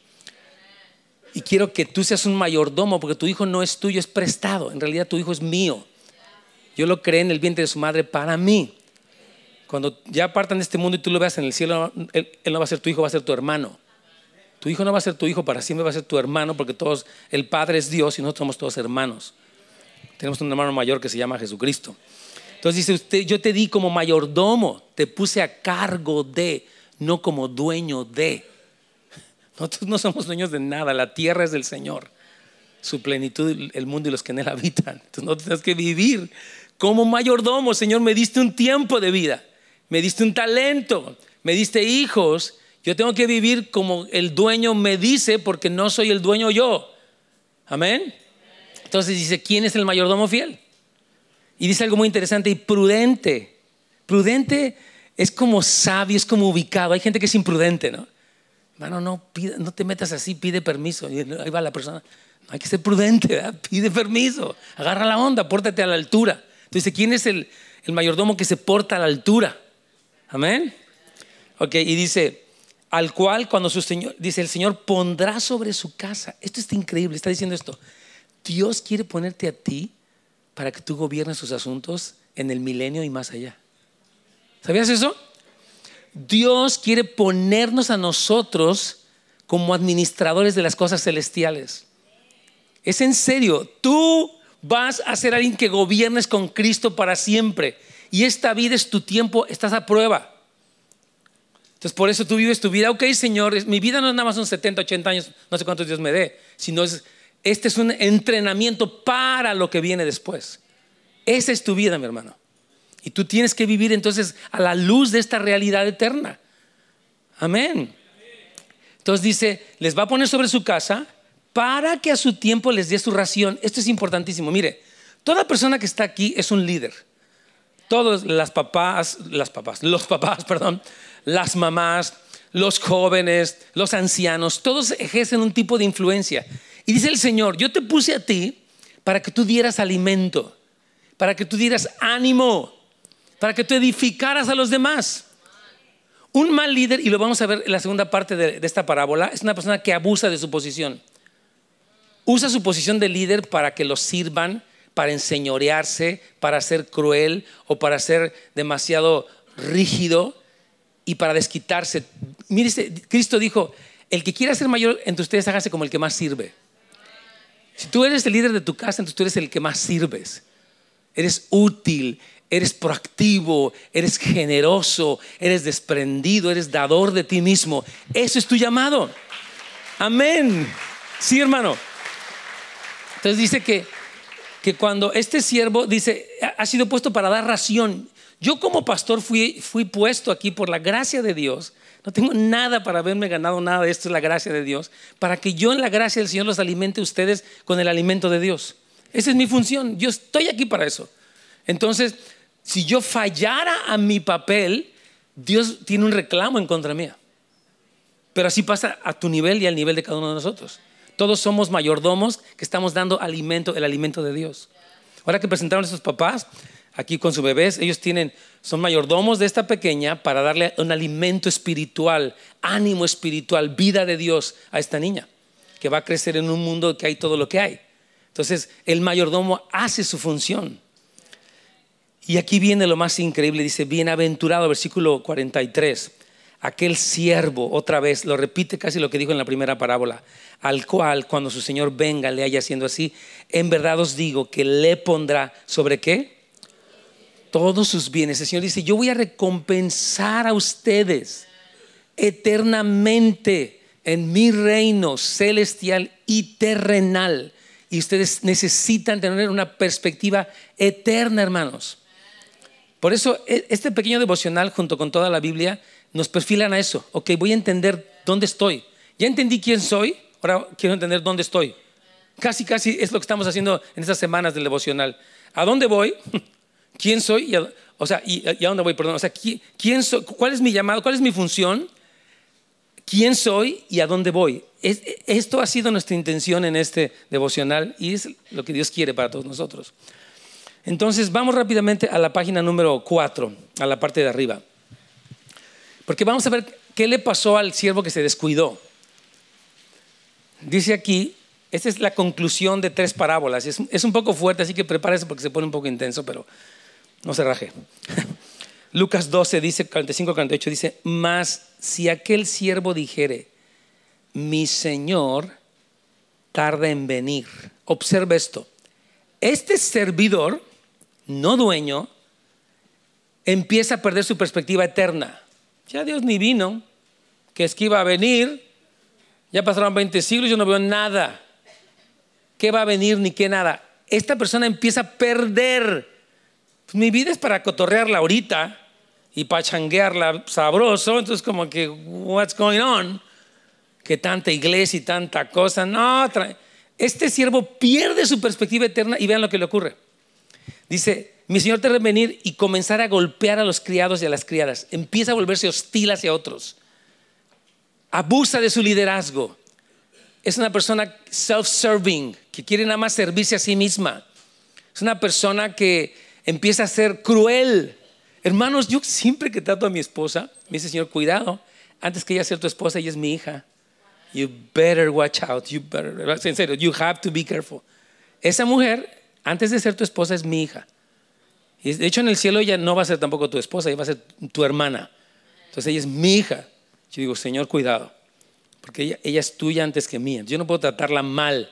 Y quiero que tú seas un mayordomo, porque tu hijo no es tuyo, es prestado. En realidad tu hijo es mío. Yo lo creé en el vientre de su madre para mí. Cuando ya partan de este mundo y tú lo veas en el cielo, él, no va a ser tu hijo, va a ser tu hermano. Tu hijo no va a ser tu hijo para siempre, va a ser tu hermano, porque todos, el Padre es Dios y nosotros somos todos hermanos. Tenemos un hermano mayor que se llama Jesucristo. Entonces dice usted, yo te di como mayordomo, te puse a cargo de, no como dueño de. Nosotros no somos dueños de nada, la tierra es del Señor, su plenitud, el mundo y los que en él habitan. Entonces no tienes que vivir como mayordomo, Señor, me diste un tiempo de vida, me diste un talento, me diste hijos. Yo tengo que vivir como el dueño me dice porque no soy el dueño yo. Amén. Entonces dice, ¿quién es el mayordomo fiel? Y dice algo muy interesante y prudente. Prudente es como sabio, es como ubicado. Hay gente que es imprudente, ¿no? Mano, no, no te metas así, pide permiso. Ahí va la persona. hay que ser prudente, ¿verdad? *laughs* pide permiso. Agarra la onda, pórtate a la altura. Entonces, ¿quién es el, el mayordomo que se porta a la altura? Amén. Ok, y dice, al cual cuando su Señor, dice, el Señor pondrá sobre su casa. Esto está increíble, está diciendo esto. Dios quiere ponerte a ti para que tú gobiernes sus asuntos en el milenio y más allá. ¿Sabías eso? Dios quiere ponernos a nosotros como administradores de las cosas celestiales. Es en serio, tú vas a ser alguien que gobiernes con Cristo para siempre. Y esta vida es tu tiempo, estás a prueba. Entonces por eso tú vives tu vida. Ok, Señor, mi vida no es nada más un 70, 80 años, no sé cuántos Dios me dé, sino es este es un entrenamiento para lo que viene después. Esa es tu vida, mi hermano. Y tú tienes que vivir entonces a la luz de esta realidad eterna. Amén. Entonces dice, les va a poner sobre su casa para que a su tiempo les dé su ración. Esto es importantísimo. Mire, toda persona que está aquí es un líder. Todos las papás, las papás, los papás, *laughs* perdón, las mamás, los jóvenes, los ancianos, todos ejercen un tipo de influencia. Y dice el Señor, yo te puse a ti para que tú dieras alimento, para que tú dieras ánimo, para que tú edificaras a los demás. Un mal líder, y lo vamos a ver en la segunda parte de, esta parábola, es una persona que abusa de su posición. Usa su posición de líder para que los sirvan, para enseñorearse, para ser cruel o para ser demasiado rígido y para desquitarse. Mire, Cristo dijo, el que quiera ser mayor entre ustedes, hágase como el que más sirve. Si tú eres el líder de tu casa, entonces tú eres el que más sirves. Eres útil, eres proactivo, eres generoso, eres desprendido, eres dador de ti mismo. Eso es tu llamado. Amén. Sí, hermano. Entonces dice que, que cuando este siervo dice, ha sido puesto para dar ración. Yo como pastor fui, fui puesto aquí por la gracia de Dios no tengo nada para haberme ganado nada esto, es la gracia de Dios, para que yo en la gracia del Señor los alimente a ustedes con el alimento de Dios. Esa es mi función, yo estoy aquí para eso. Entonces, si yo fallara a mi papel, Dios tiene un reclamo en contra mía. Pero así pasa a tu nivel y al nivel de cada uno de nosotros. Todos somos mayordomos que estamos dando alimento, el alimento de Dios. Ahora que presentaron a estos papás, aquí con sus bebés, ellos tienen, son mayordomos de esta pequeña para darle un alimento espiritual, ánimo espiritual, vida de Dios a esta niña, que va a crecer en un mundo que hay todo lo que hay. Entonces, el mayordomo hace su función. Y aquí viene lo más increíble, dice, bienaventurado, versículo 43, aquel siervo, otra vez, lo repite casi lo que dijo en la primera parábola, al cual cuando su Señor venga le haya haciendo así, en verdad os digo que le pondrá sobre qué? Todos sus bienes. El Señor dice, yo voy a recompensar a ustedes eternamente en mi reino celestial y terrenal. Y ustedes necesitan tener una perspectiva eterna, hermanos. Por eso e, este pequeño devocional junto con toda la Biblia nos perfilan a eso. Ok, voy a entender dónde estoy. Ya entendí quién soy, ahora quiero entender dónde estoy. Casi, casi es lo que estamos haciendo en estas semanas del devocional. ¿A dónde voy? *laughs* ¿Quién soy? o sea, y, a dónde voy? Perdón. O sea, ¿quién soy? ¿cuál es mi llamado? ¿Cuál es mi función? ¿Quién soy y a dónde voy? esto ha sido nuestra intención en este devocional y es lo que Dios quiere para todos nosotros. Entonces, vamos rápidamente a la página número 4, a la parte de arriba. Porque vamos a ver qué le pasó al siervo que se descuidó. Dice aquí, esta es la conclusión de tres parábolas. Es, un poco fuerte, así que prepárese porque se pone un poco intenso, pero no se raje. *laughs* Lucas 12 dice, 45-48 dice, mas si aquel siervo dijere, mi Señor tarda en venir. Observa esto. Este servidor, no dueño, empieza a perder su perspectiva eterna. Ya Dios ni vino, que es que iba a venir. Ya pasaron 20 siglos, yo no veo nada. ¿Qué va a venir ni qué nada? Esta persona empieza a perder. Mi vida es para cotorrearla ahorita y para changuearla sabroso. Entonces, como que, what's going on? Que tanta iglesia y tanta cosa. No, este siervo pierde su perspectiva eterna y vean lo que le ocurre. Dice, mi señor te debe venir y comenzar a golpear a los criados y a las criadas. Empieza a volverse hostil hacia otros. Abusa de su liderazgo. Es una persona self-serving, que quiere nada más servirse a sí misma. Es una persona que empieza a ser cruel. Hermanos, yo siempre que trato a mi esposa, me dice, Señor, cuidado, antes que ella sea tu esposa, ella es mi hija. You better watch out. You better, en you have to be careful. Esa mujer, antes de ser tu esposa, es mi hija. Y de hecho, en el cielo ella no va a ser tampoco tu esposa, ella va a ser tu hermana. Entonces ella es mi hija. Yo digo, Señor, cuidado, porque ella, es tuya antes que mía. Yo no puedo tratarla mal.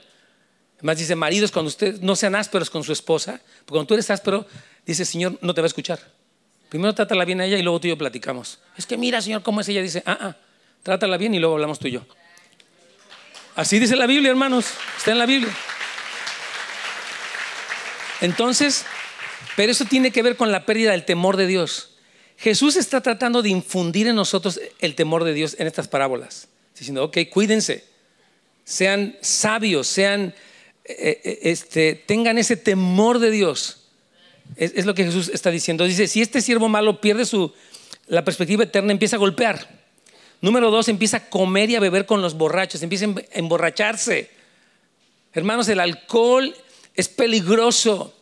Además dice, maridos, cuando ustedes no sean ásperos con su esposa, porque cuando tú eres áspero, dice, Señor, no te va a escuchar. Primero trátala bien a ella y luego tú y yo platicamos. Es que mira, Señor, cómo es ella. Dice, ah, ah, trátala bien y luego hablamos tú y yo. Así dice la Biblia, hermanos. Está en la Biblia. Entonces, pero eso tiene que ver con la pérdida del temor de Dios. Jesús está tratando de infundir en nosotros el temor de Dios en estas parábolas. Diciendo, ok, cuídense, sean sabios, sean, este, tengan ese temor de Dios. Es, es, lo que Jesús está diciendo. Dice, si este siervo malo pierde su, la perspectiva eterna, empieza a golpear. Número dos, empieza a comer y a beber con los borrachos, empieza a emborracharse. Hermanos, el alcohol es peligroso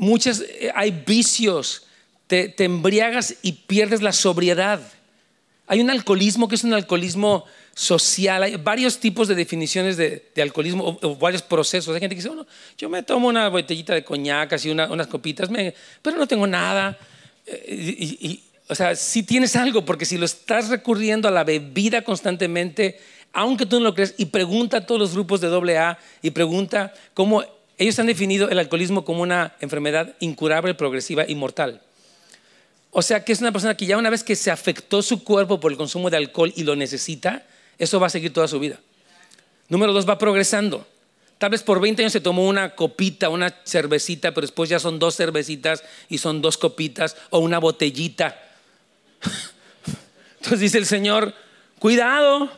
muchas, eh, hay vicios, te, embriagas y pierdes la sobriedad. Hay un alcoholismo que es un alcoholismo social, hay varios tipos de definiciones de, alcoholismo o, varios procesos. Hay gente que dice, bueno, yo me tomo una botellita de coñac, así unas copitas, pero no tengo nada. Eh, o sea, si tienes algo, porque si lo estás recurriendo a la bebida constantemente, aunque tú no lo crees, y pregunta a todos los grupos de AA y pregunta cómo ellos han definido el alcoholismo como una enfermedad incurable, progresiva y mortal. O sea que es una persona que ya una vez que se afectó su cuerpo por el consumo de alcohol y lo necesita, eso va a seguir toda su vida. Número dos, va progresando. Tal vez por 20 años se tomó una copita, una cervecita, pero después ya son dos cervecitas y son dos copitas o una botellita. *laughs* Entonces dice el Señor, cuidado.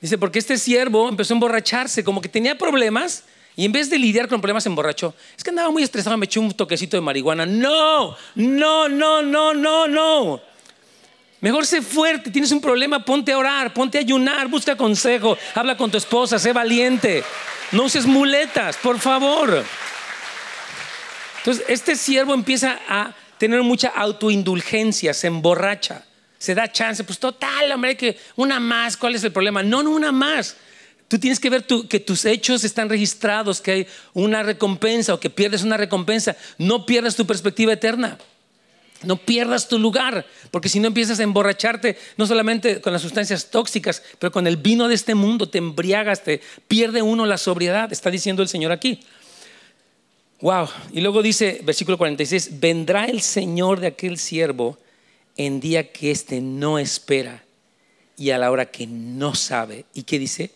Dice, porque este siervo empezó a emborracharse, como que tenía problemas y en vez de lidiar con problemas, se emborrachó. Es que andaba muy estresado, me eché un toquecito de marihuana. No, no, no, no, no, no. Mejor sé fuerte, tienes un problema, ponte a orar, ponte a ayunar, busca consejo, habla con tu esposa, sé valiente. No uses muletas, por favor. Entonces, este siervo empieza a tener mucha autoindulgencia, se emborracha, se da chance. Pues total, hombre, que una más, ¿cuál es el problema? No, no, una más. Tú tienes que ver que tus hechos están registrados, que hay una recompensa o que pierdes una recompensa. No pierdas tu perspectiva eterna. No pierdas tu lugar, porque si no empiezas a emborracharte, no solamente con las sustancias tóxicas, pero con el vino de este mundo, te embriagas, te pierde uno la sobriedad, está diciendo el Señor aquí. Wow. Y luego dice, versículo 46, vendrá el Señor de aquel siervo en día que éste no espera y a la hora que no sabe. ¿Y qué dice?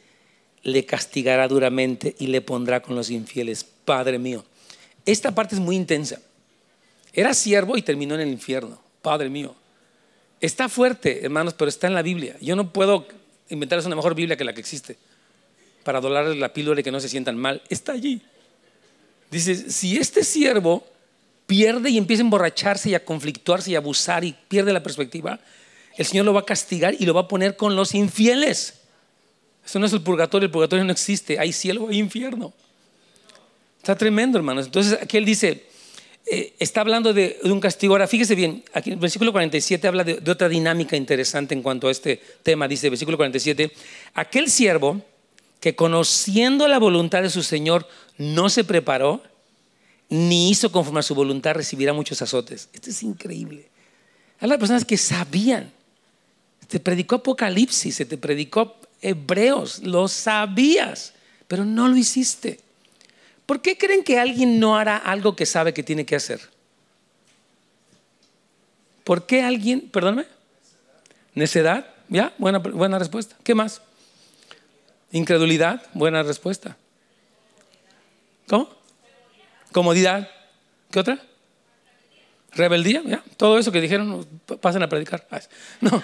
le castigará duramente y le pondrá con los infieles. Padre mío. Esta parte es muy intensa. Era siervo y terminó en el infierno. Padre mío. Está fuerte, hermanos, pero está en la Biblia. Yo no puedo inventarles una mejor Biblia que la que existe para dolarles la píldora y que no se sientan mal. Está allí. Dice, si este siervo pierde y empieza a emborracharse y a conflictuarse y a abusar y pierde la perspectiva, el Señor lo va a castigar y lo va a poner con los infieles. Eso no es el purgatorio, el purgatorio no existe. Hay cielo, hay infierno. Está tremendo, hermanos. Entonces aquí él dice, eh, está hablando de, un castigo. Ahora, fíjese bien, aquí en el versículo 47 habla de, de, otra dinámica interesante en cuanto a este tema. Dice, versículo 47, aquel siervo que conociendo la voluntad de su Señor no se preparó, ni hizo conforme a su voluntad, recibirá muchos azotes. Esto es increíble. Hay las personas que sabían. Te predicó Apocalipsis, se te predicó Hebreos, lo sabías, pero no lo hiciste. ¿Por qué creen que alguien no hará algo que sabe que tiene que hacer? ¿Por qué alguien, perdóname? Necedad, ya, buena, buena respuesta. ¿Qué más? Incredulidad, buena respuesta. ¿Cómo? Comodidad. ¿Qué otra? Rebeldía, ya. Todo eso que dijeron, pasen a predicar. No,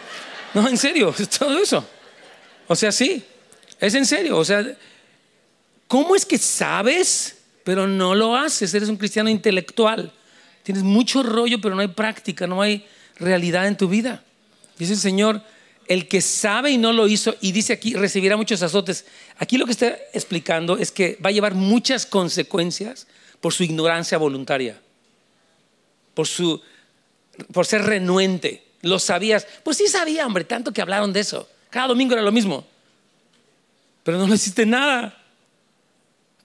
no, en serio, todo eso. O sea, sí, es en serio. O sea, ¿cómo es que sabes, pero no lo haces? Eres un cristiano intelectual. Tienes mucho rollo, pero no hay práctica, no hay realidad en tu vida. Dice el Señor, el que sabe y no lo hizo, y dice aquí, recibirá muchos azotes. Aquí lo que está explicando es que va a llevar muchas consecuencias por su ignorancia voluntaria, por, su, por ser renuente. Lo sabías. Pues sí sabía, hombre, tanto que hablaron de eso. Cada domingo era lo mismo. Pero no le hiciste nada.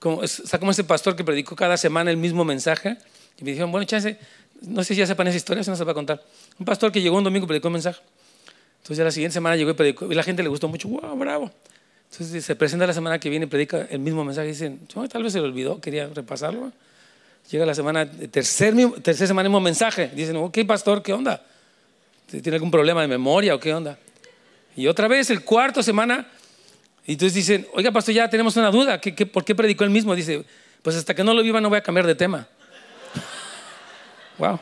Como, está como ese pastor que predicó cada semana el mismo mensaje. Y me dijeron, bueno, chance, no sé si ya sepan esa historia, si no se va a contar. Un pastor que llegó un domingo y predicó un mensaje. Entonces ya la siguiente semana llegó y predicó. Y la gente le gustó mucho. ¡Wow, bravo! Entonces se presenta la semana que viene y predica el mismo mensaje. Dicen, tal vez se le olvidó, quería repasarlo. Llega la semana, tercer, tercera semana, mismo mensaje. Dicen, ok, pastor, ¿qué onda? ¿Tiene algún problema de memoria o qué onda? Y otra vez, el cuarto semana, y entonces dicen, oiga, pastor, ya tenemos una duda. ¿Qué, por qué predicó el mismo? Dice, pues hasta que no lo viva no voy a cambiar de tema. wow.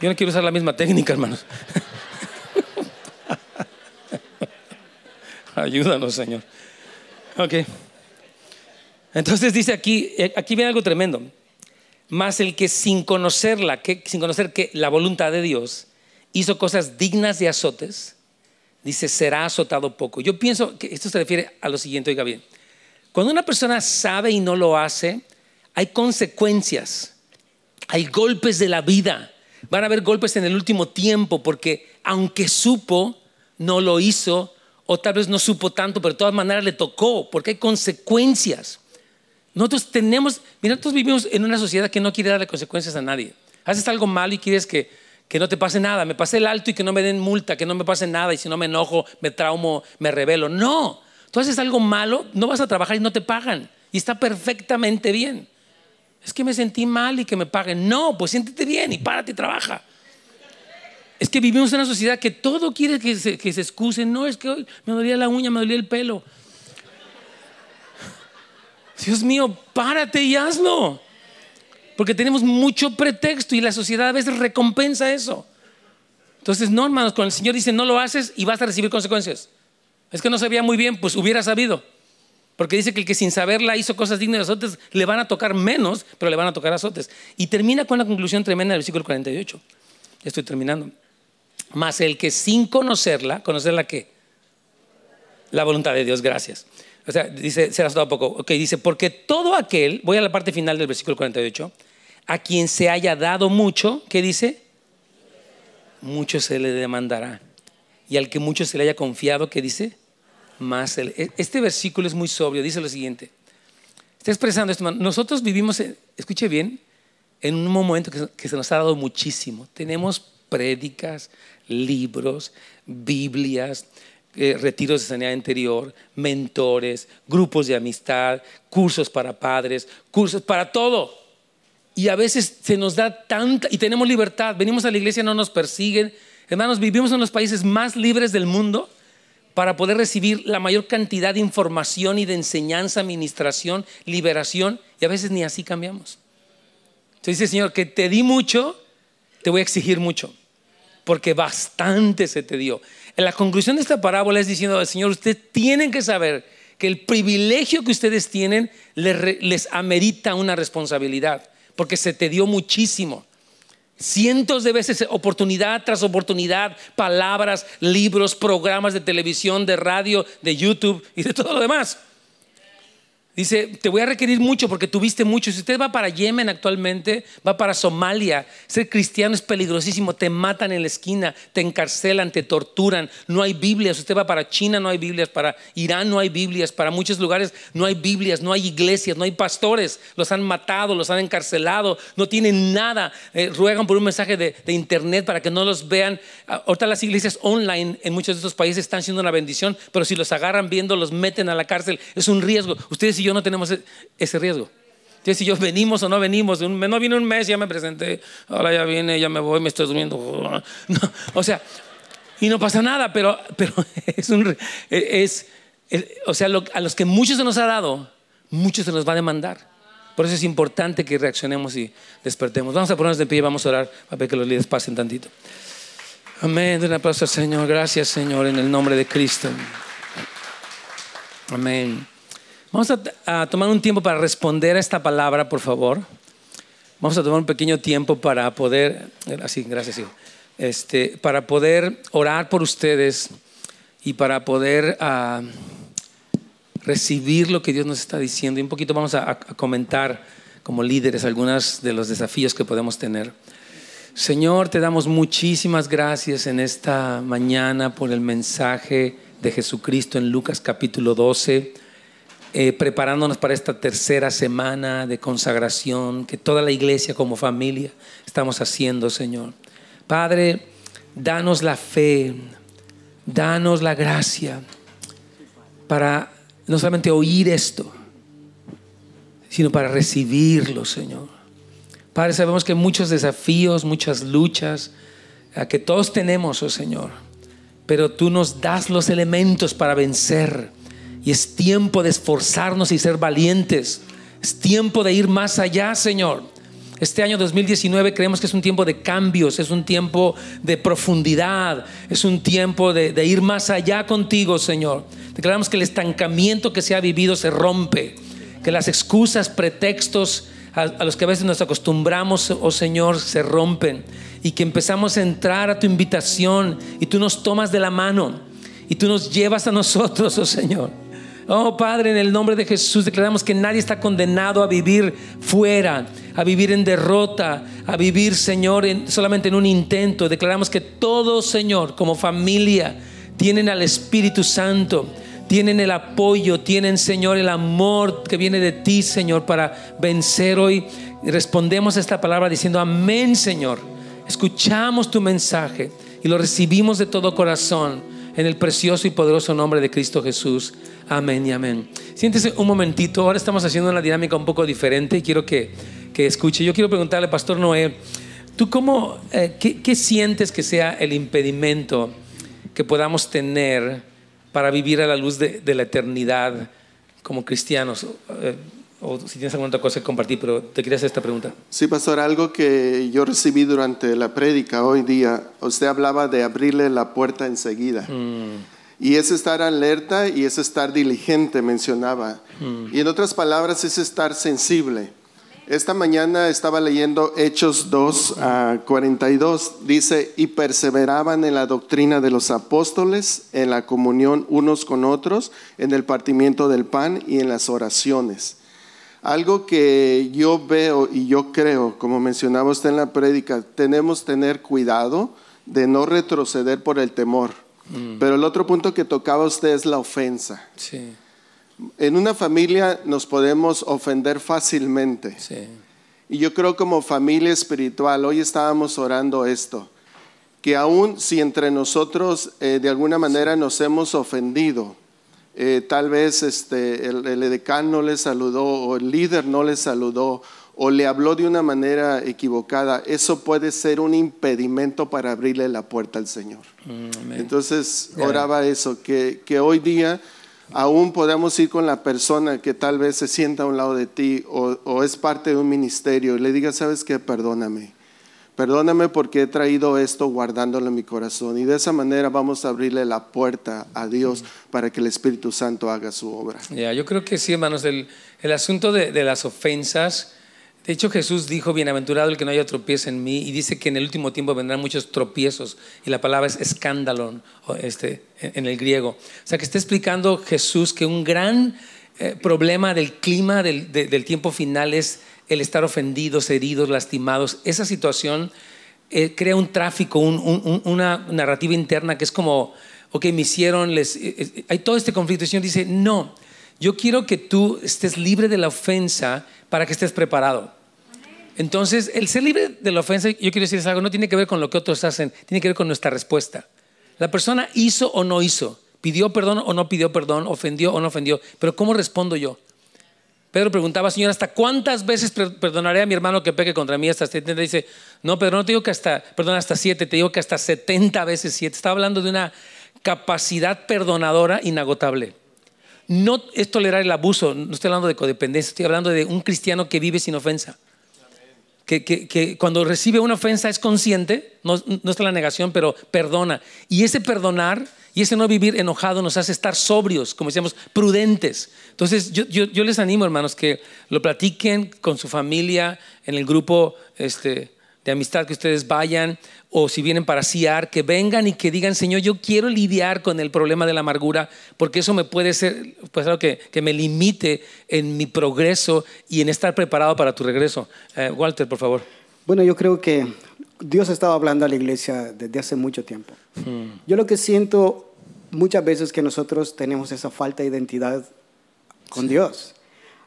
Yo no quiero usar la misma técnica, hermanos. *laughs* Ayúdanos, Señor. Ok. Entonces dice aquí, eh, aquí viene algo tremendo. Más el que sin conocerla, que, sin conocer que la voluntad de Dios hizo cosas dignas de azotes, dice, será azotado poco. Yo pienso que esto se refiere a lo siguiente, oiga bien. Cuando una persona sabe y no lo hace, hay consecuencias, hay golpes de la vida. Van a haber golpes en el último tiempo porque aunque supo, no lo hizo o tal vez no supo tanto, pero de todas maneras le tocó, porque hay consecuencias. Nosotros tenemos, mira, nosotros vivimos en una sociedad que no quiere darle consecuencias a nadie. Haces algo malo y quieres que, que no te pase nada. Me pase el alto y que no me den multa, que no me pase nada y si no me enojo, me traumo, me revelo. No, tú haces algo malo, no vas a trabajar y no te pagan. Y está perfectamente bien. Es que me sentí mal y que me paguen. No, pues siéntete bien y párate y trabaja. Es que vivimos en una sociedad que todo quiere que se, que se excuse. No, es que hoy me dolía la uña, me dolía el pelo. Dios mío, párate y hazlo. Porque tenemos mucho pretexto y la sociedad a veces recompensa eso. Entonces, no, hermanos, cuando el Señor dice no lo haces y vas a recibir consecuencias. Es que no sabía muy bien, pues hubiera sabido. Porque dice que el que sin saberla hizo cosas dignas de azotes, le van a tocar menos, pero le van a tocar azotes. Y termina con una conclusión tremenda del versículo 48. Estoy terminando. Más el que sin conocerla, ¿conocerla qué? La voluntad de Dios, gracias. O sea, dice, será todo poco. Ok, dice, porque todo aquel, voy a la parte final del versículo 48, a quien se haya dado mucho, ¿qué dice? Mucho se le demandará. Y al que mucho se le haya confiado, ¿qué dice? Más. E, este versículo es muy sobrio, dice lo siguiente. Está expresando esto. Nosotros vivimos, escuche bien, en un momento que, que se nos ha dado muchísimo. Tenemos prédicas, libros, Biblias, eh, retiros de sanidad interior, mentores, grupos de amistad, cursos para padres, cursos para todo. Y a veces se nos da tanta, y tenemos libertad, venimos a la iglesia, no nos persiguen. Hermanos, vivimos en los países más libres del mundo para poder recibir la mayor cantidad de información y de enseñanza, administración, liberación, y a veces ni así cambiamos. Entonces dice, Señor, que te di mucho, te voy a exigir mucho porque bastante se te dio. En la conclusión de esta parábola es diciendo Señor, ustedes tienen que saber que el privilegio que ustedes tienen les, amerita una responsabilidad, porque se te dio muchísimo. cientos de veces, oportunidad tras oportunidad, palabras, libros, programas de televisión, de radio, de YouTube y de todo lo demás. Dice, te voy a requerir mucho porque tuviste mucho. Si usted va para Yemen actualmente, va para Somalia, ser cristiano es peligrosísimo. Te matan en la esquina, te encarcelan, te torturan. No hay Biblias. Usted va para China, no hay Biblias. Para Irán no hay Biblias. Para muchos lugares no hay Biblias, no hay iglesias, no hay pastores. Los han matado, los han encarcelado. No tienen nada. Eh, ruegan por un mensaje de, de, internet para que no los vean. Ah, ahorita las iglesias online en muchos de estos países están siendo una bendición, pero si los agarran viendo, los meten a la cárcel. Es un riesgo. Ustedes y yo no tenemos e-, ese riesgo. Entonces, si yo venimos o no venimos, no vine un mes, ya me presenté, ahora ya viene, ya me voy, me estoy durmiendo. *laughs* o sea, y no pasa nada, pero, *laughs* pero es un. Es, o sea, a los que muchos se nos ha dado, muchos se nos va a demandar. Por eso es importante que reaccionemos y despertemos. Vamos a ponernos de pie y vamos a orar para que los líderes pasen tantito. Amén. Un aplauso al Señor. Gracias, Señor, en el nombre de Cristo. Amén. Vamos a, tomar un tiempo para responder a esta palabra, por favor. Vamos a tomar un pequeño tiempo para poder, así, gracias, hijo. Este, para poder orar por ustedes y para poder uh, recibir lo que Dios nos está diciendo. Y un poquito vamos a, a comentar como líderes algunos de los desafíos que podemos tener. Señor, te damos muchísimas gracias en esta mañana por el mensaje de Jesucristo en Lucas capítulo 12 eh, preparándonos para esta tercera semana de consagración que toda la iglesia como familia estamos haciendo, Señor. Padre, danos la fe, danos la gracia para no solamente oír esto, sino para recibirlo, Señor. Padre, sabemos que muchos desafíos, muchas luchas que todos tenemos, oh Señor, pero tú nos das los elementos para vencer y es tiempo de esforzarnos y ser valientes. Es tiempo de ir más allá, Señor. Este año 2019 creemos que es un tiempo de cambios, es un tiempo de profundidad, es un tiempo de, ir más allá contigo, Señor. Declaramos que el estancamiento que se ha vivido se rompe, que las excusas, pretextos a, a los que a veces nos acostumbramos, oh Señor, se rompen y que empezamos a entrar a tu invitación y tú nos tomas de la mano y tú nos llevas a nosotros, oh Señor. Oh Padre, en el nombre de Jesús declaramos que nadie está condenado a vivir fuera, a vivir en derrota, a vivir, Señor, solamente en un intento. Declaramos que todos, Señor, como familia, tienen al Espíritu Santo, tienen el apoyo, tienen, Señor, el amor que viene de ti, Señor, para vencer hoy. Respondemos a esta palabra diciendo, amén, Señor. Escuchamos tu mensaje y lo recibimos de todo corazón en el precioso y poderoso nombre de Cristo Jesús. Amén y amén. Siéntese un momentito. Ahora estamos haciendo una dinámica un poco diferente y quiero que, que escuche. Yo quiero preguntarle, Pastor Noé, ¿tú cómo, eh, qué, sientes que sea el impedimento que podamos tener para vivir a la luz de, la eternidad como cristianos? Eh, o si tienes alguna otra cosa que compartir, pero te quería hacer esta pregunta. Sí, pastor, algo que yo recibí durante la prédica hoy día, usted hablaba de abrirle la puerta enseguida. Mm. Y es estar alerta y es estar diligente, mencionaba. Mm. Y en otras palabras, es estar sensible. Esta mañana estaba leyendo Hechos 2 a 42. Dice, y perseveraban en la doctrina de los apóstoles, en la comunión unos con otros, en el partimiento del pan y en las oraciones. Algo que yo veo y yo creo, como mencionaba usted en la prédica, tenemos que tener cuidado de no retroceder por el temor Mm. Pero el otro punto que tocaba usted es la ofensa. Sí. En una familia nos podemos ofender fácilmente. Sí. Y yo creo como familia espiritual, hoy estábamos orando esto, que aún si entre nosotros eh, de alguna manera nos hemos ofendido, eh, tal vez este, el, el edecán no le saludó o el líder no le saludó o le habló de una manera equivocada, eso puede ser un impedimento para abrirle la puerta al Señor. Mm, Entonces oraba eso, que, que, hoy día aún podamos ir con la persona que tal vez se sienta a un lado de ti o, o es parte de un ministerio y le diga, sabes qué, perdóname. Perdóname porque he traído esto guardándolo en mi corazón. Y de esa manera vamos a abrirle la puerta a Dios mm. para que el Espíritu Santo haga su obra. Ya, yo creo que sí, hermanos. El, el asunto de, de las ofensas De hecho, Jesús dijo, bienaventurado el que no haya tropiezo en mí, y dice que en el último tiempo vendrán muchos tropiezos, y la palabra es escándalo este, en el griego. O sea, que está explicando Jesús que un gran eh, problema del clima del, del, tiempo final es el estar ofendidos, heridos, lastimados. Esa situación eh, crea un tráfico, un, un, una narrativa interna que es como, ok, me hicieron, les, eh, hay todo este conflicto. El Señor dice, no, yo quiero que tú estés libre de la ofensa para que estés preparado. Entonces, el ser libre de la ofensa, yo quiero decir algo, no tiene que ver con lo que otros hacen, tiene que ver con nuestra respuesta. La persona hizo o no hizo, pidió perdón o no pidió perdón, ofendió o no ofendió, pero ¿cómo respondo yo? Pedro preguntaba, Señor, ¿hasta cuántas veces perdonaré a mi hermano que peque contra mí? Hasta 70. Dice, no, Pedro, no te digo que hasta, perdón, hasta 7, te digo que hasta 70 veces 7. Está hablando de una capacidad perdonadora inagotable no es tolerar el abuso, no estoy hablando de codependencia, estoy hablando de un cristiano que vive sin ofensa. Que, cuando recibe una ofensa es consciente, no, está la negación, pero perdona. Y ese perdonar y ese no vivir enojado nos hace estar sobrios, como decíamos, prudentes. Entonces yo, yo les animo, hermanos, que lo platiquen con su familia, en el grupo este, de amistad que ustedes vayan, o si vienen para CIAR, que vengan y que digan, Señor, yo quiero lidiar con el problema de la amargura, porque eso me puede ser pues, algo que, que me limite en mi progreso y en estar preparado para tu regreso. Eh, Walter, por favor. Bueno, yo creo que Dios ha estado hablando a la iglesia desde hace mucho tiempo. Hmm. Yo lo que siento muchas veces que nosotros tenemos esa falta de identidad con Dios.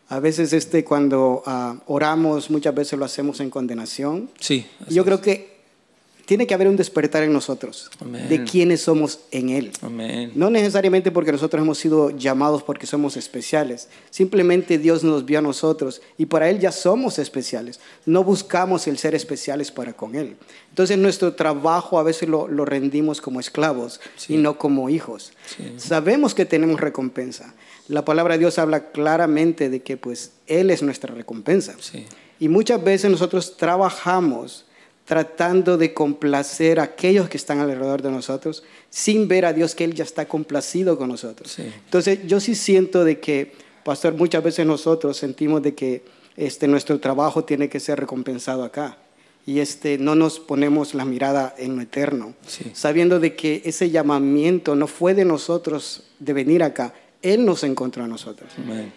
A veces este, cuando uh, oramos, muchas veces lo hacemos en condenación. Sí. Yo creo que tiene que haber un despertar en nosotros de quiénes somos en Él. No necesariamente porque nosotros hemos sido llamados porque somos especiales. Simplemente Dios nos vio a nosotros y para Él ya somos especiales. No buscamos el ser especiales para con Él. Entonces nuestro trabajo a veces lo, rendimos como esclavos y no como hijos. Sabemos que tenemos recompensa. La palabra de Dios habla claramente de que pues Él es nuestra recompensa. Y muchas veces nosotros trabajamos tratando de complacer a aquellos que están alrededor de nosotros, sin ver a Dios que Él ya está complacido con nosotros. Entonces, yo sí siento de que, pastor, muchas veces nosotros sentimos de que este, nuestro trabajo tiene que ser recompensado acá. Y este, no nos ponemos la mirada en lo eterno, sabiendo de que ese llamamiento no fue de nosotros de venir acá, Él nos encontró a nosotros.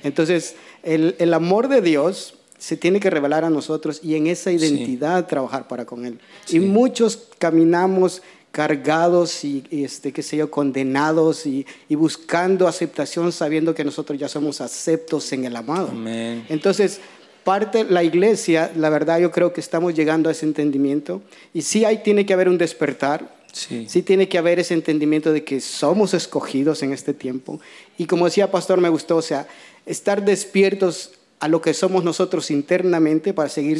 Entonces, el, el amor de Dios se tiene que revelar a nosotros y en esa identidad trabajar para con Él. Y muchos caminamos cargados y, este, qué sé yo, condenados y, buscando aceptación sabiendo que nosotros ya somos aceptos en el amado. Entonces, parte la iglesia, la verdad yo creo que estamos llegando a ese entendimiento y sí hay, tiene que haber un despertar, Sí. sí. tiene que haber ese entendimiento de que somos escogidos en este tiempo. Y como decía Pastor, me gustó, o sea, estar despiertos a lo que somos nosotros internamente para seguir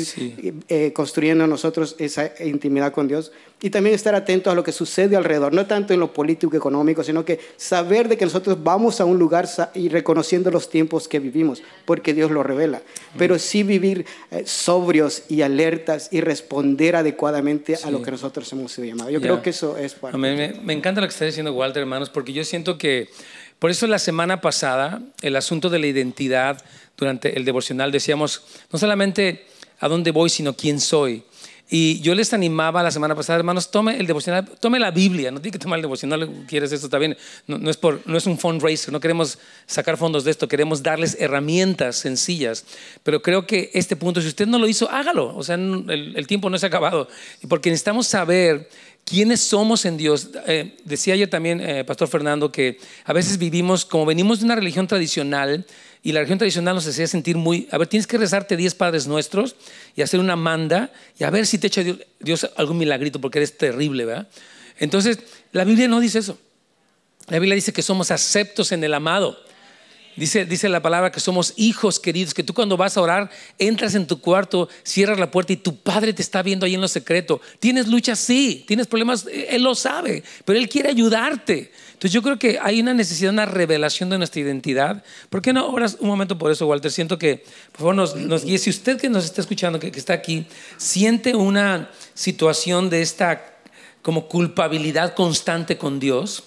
eh, construyendo nosotros esa intimidad con Dios. Y también estar atentos a lo que sucede alrededor, no tanto en lo político económico, sino que saber de que nosotros vamos a un lugar y reconociendo los tiempos que vivimos, porque Dios lo revela, pero sí vivir eh, sobrios y alertas y responder adecuadamente a lo que nosotros hemos sido llamados. Yo creo que eso es para... Me, me encanta lo que está diciendo Walter, hermanos, porque yo siento que, por eso la semana pasada, el asunto de la identidad, durante el devocional decíamos, no solamente a dónde voy, sino quién soy. Y yo les animaba la semana pasada, hermanos, tome el devocional, tome la Biblia, no tiene que tomar el devocional, quieres esto, está bien, no, es, por, no es un fundraiser, no queremos sacar fondos de esto, queremos darles herramientas sencillas, pero creo que este punto, si usted no lo hizo, hágalo, o sea, el, tiempo no se ha acabado, porque necesitamos saber quiénes somos en Dios. Eh, decía ayer también, eh, Pastor Fernando, que a veces vivimos, como venimos de una religión tradicional, y la religión tradicional nos hacía sentir muy, a ver, tienes que rezarte 10 Padres Nuestros y hacer una manda y a ver si te echa Dios, algún milagrito porque eres terrible, ¿verdad? Entonces, la Biblia no dice eso. La Biblia dice que somos aceptos en el amado. Dice, dice la palabra que somos hijos queridos, que tú cuando vas a orar, entras en tu cuarto, cierras la puerta y tu padre te está viendo ahí en lo secreto. ¿Tienes luchas? Sí. ¿Tienes problemas? Él lo sabe, pero Él quiere ayudarte. Entonces yo creo que hay una necesidad, una revelación de nuestra identidad. ¿Por qué no ahora un momento por eso, Walter? Siento que, por favor, nos, nos. Si usted que nos está escuchando, que, que está aquí, siente una situación de esta como culpabilidad constante con Dios,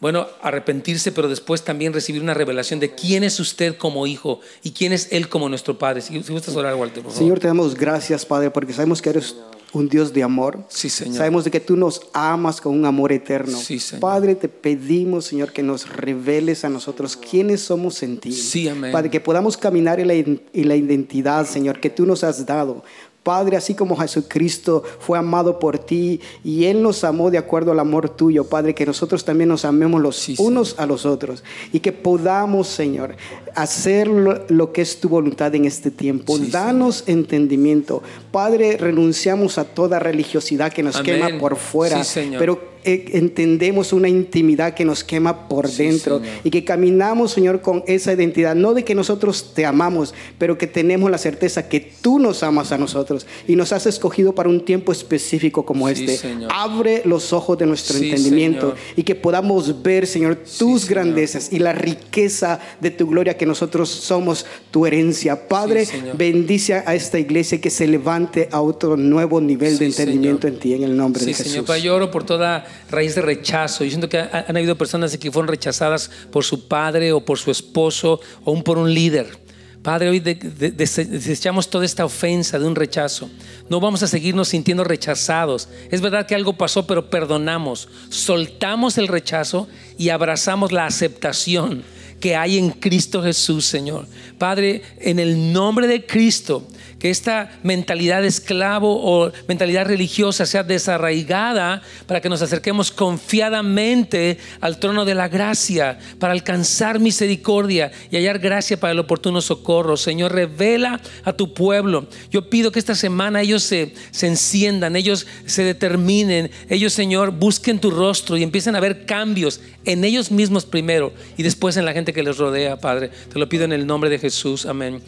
Bueno, arrepentirse, pero después también recibir una revelación de quién es usted como hijo y quién es Él como nuestro Padre. Si, si gustas orar, Walter, por favor. Señor, te damos gracias, Padre, porque sabemos que eres un Dios de amor. Sí, Señor. Sabemos de que tú nos amas con un amor eterno. Sí, Señor. Padre, te pedimos, Señor, que nos reveles a nosotros quiénes somos en ti. Sí, amén. Padre, que podamos caminar en la, en la identidad, Señor, que tú nos has dado. Padre, así como Jesucristo fue amado por ti y Él nos amó de acuerdo al amor tuyo, Padre, que nosotros también nos amemos los Sí, unos a los otros y que podamos, Señor, hacer lo, lo que es tu voluntad en este tiempo. Sí, Danos entendimiento. Padre, renunciamos a toda religiosidad que nos Amén. quema por fuera, Sí, pero entendemos una intimidad que nos quema por dentro Señor. y que caminamos, Señor, con esa identidad, no de que nosotros te amamos, pero que tenemos la certeza que tú nos amas a nosotros y nos has escogido para un tiempo específico como Sí, este. Señor. Abre los ojos de nuestro Sí, entendimiento Señor. y que podamos ver, Señor, tus Señor. grandezas y la riqueza de tu gloria que nosotros somos tu herencia. Padre, Señor. bendice a esta iglesia que se levante a otro nuevo nivel de entendimiento Señor. en ti, en el nombre de Jesús. Señor, Padre, yo oro por toda raíz de rechazo. Yo siento que ha- han habido personas que fueron rechazadas por su padre o por su esposo o aún por un líder. Padre, hoy de- de- dese- desechamos toda esta ofensa de un rechazo. No vamos a seguirnos sintiendo rechazados. Es verdad que algo pasó, pero perdonamos. Soltamos el rechazo y abrazamos la aceptación que hay en Cristo Jesús, Señor. Padre, en el nombre de Cristo, que esta mentalidad de esclavo o mentalidad religiosa sea desarraigada para que nos acerquemos confiadamente al trono de la gracia, para alcanzar misericordia y hallar gracia para el oportuno socorro. Señor, revela a tu pueblo. Yo pido que esta semana ellos se, se enciendan, ellos se determinen, ellos, Señor, busquen tu rostro y empiecen a ver cambios en ellos mismos primero y después en la gente que les rodea, Padre. Te lo pido en el nombre de Jesús. Amén.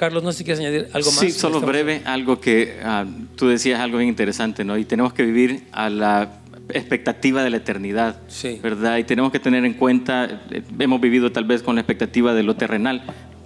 Carlos, no sé si quieres añadir algo más. Sí, solo Estamos- breve, algo que ah, tú decías, algo bien interesante, ¿no? Y tenemos que vivir a la expectativa de la eternidad, Sí. ¿verdad? Y tenemos que tener en cuenta, eh, hemos vivido tal vez con la expectativa de lo terrenal,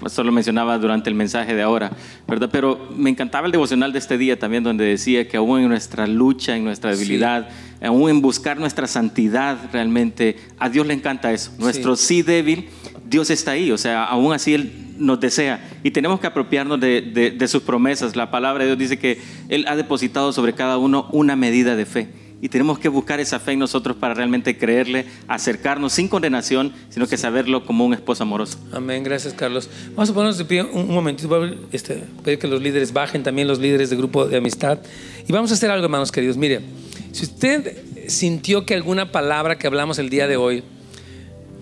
esto lo mencionaba durante el mensaje de ahora, ¿verdad? Pero me encantaba el devocional de este día también, donde decía que aún en nuestra lucha, en nuestra debilidad, aún en buscar nuestra santidad realmente, a Dios le encanta eso. Nuestro sí débil, Dios está ahí, o sea, aún así Él nos desea y tenemos que apropiarnos de, de- de sus promesas. La palabra de Dios dice que Él ha depositado sobre cada uno una medida de fe. Y tenemos que buscar esa fe en nosotros para realmente creerle, acercarnos sin condenación, sino que saberlo como un esposo amoroso. Amén, gracias Carlos. Vamos a ponernos de pie un, un momentito, voy a este, pedir que los líderes bajen, también los líderes de grupo de amistad. Y vamos a hacer algo, hermanos queridos. Mire, si usted sintió que alguna palabra que hablamos el día de hoy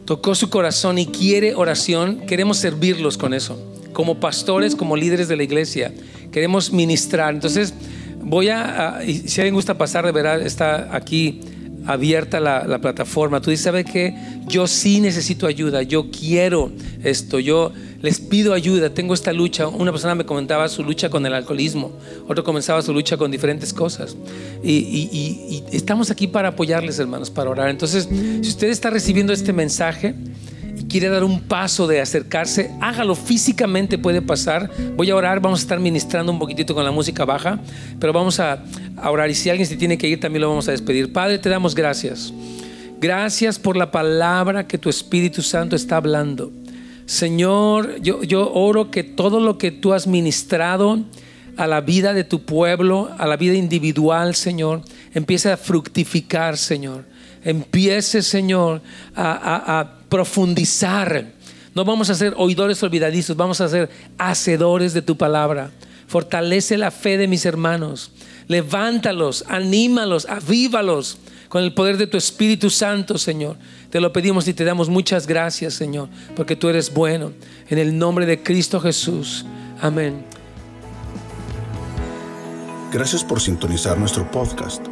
tocó su corazón y quiere oración, queremos servirlos con eso. Como pastores, como líderes de la iglesia, queremos ministrar. Entonces, voy a, si alguien gusta pasar, de verdad, está aquí abierta la, la plataforma. Tú dices, ¿sabe qué? Yo sí necesito ayuda, yo quiero esto, yo les pido ayuda, tengo esta lucha. Una persona me comentaba su lucha con el alcoholismo, otro comenzaba su lucha con diferentes cosas. Y, y- estamos aquí para apoyarles, hermanos, para orar. Entonces, si usted está recibiendo este mensaje, quiere dar un paso de acercarse, hágalo físicamente, puede pasar. Voy a orar, vamos a estar ministrando un poquitito con la música baja, pero vamos a, orar y si alguien se tiene que ir también lo vamos a despedir. Padre, te damos gracias. Gracias por la palabra que tu Espíritu Santo está hablando. Señor, yo, yo oro que todo lo que tú has ministrado a la vida de tu pueblo, a la vida individual, Señor, empiece a fructificar, Señor. Empiece, Señor, a, a- a profundizar. No vamos a ser oidores olvidadizos, vamos a ser hacedores de tu palabra. Fortalece la fe de mis hermanos. Levántalos, anímalos, avívalos con el poder de tu Espíritu Santo, Señor. Te lo pedimos y te damos muchas gracias, Señor, porque tú eres bueno. En el nombre de Cristo Jesús. Amén. Gracias por sintonizar nuestro podcast.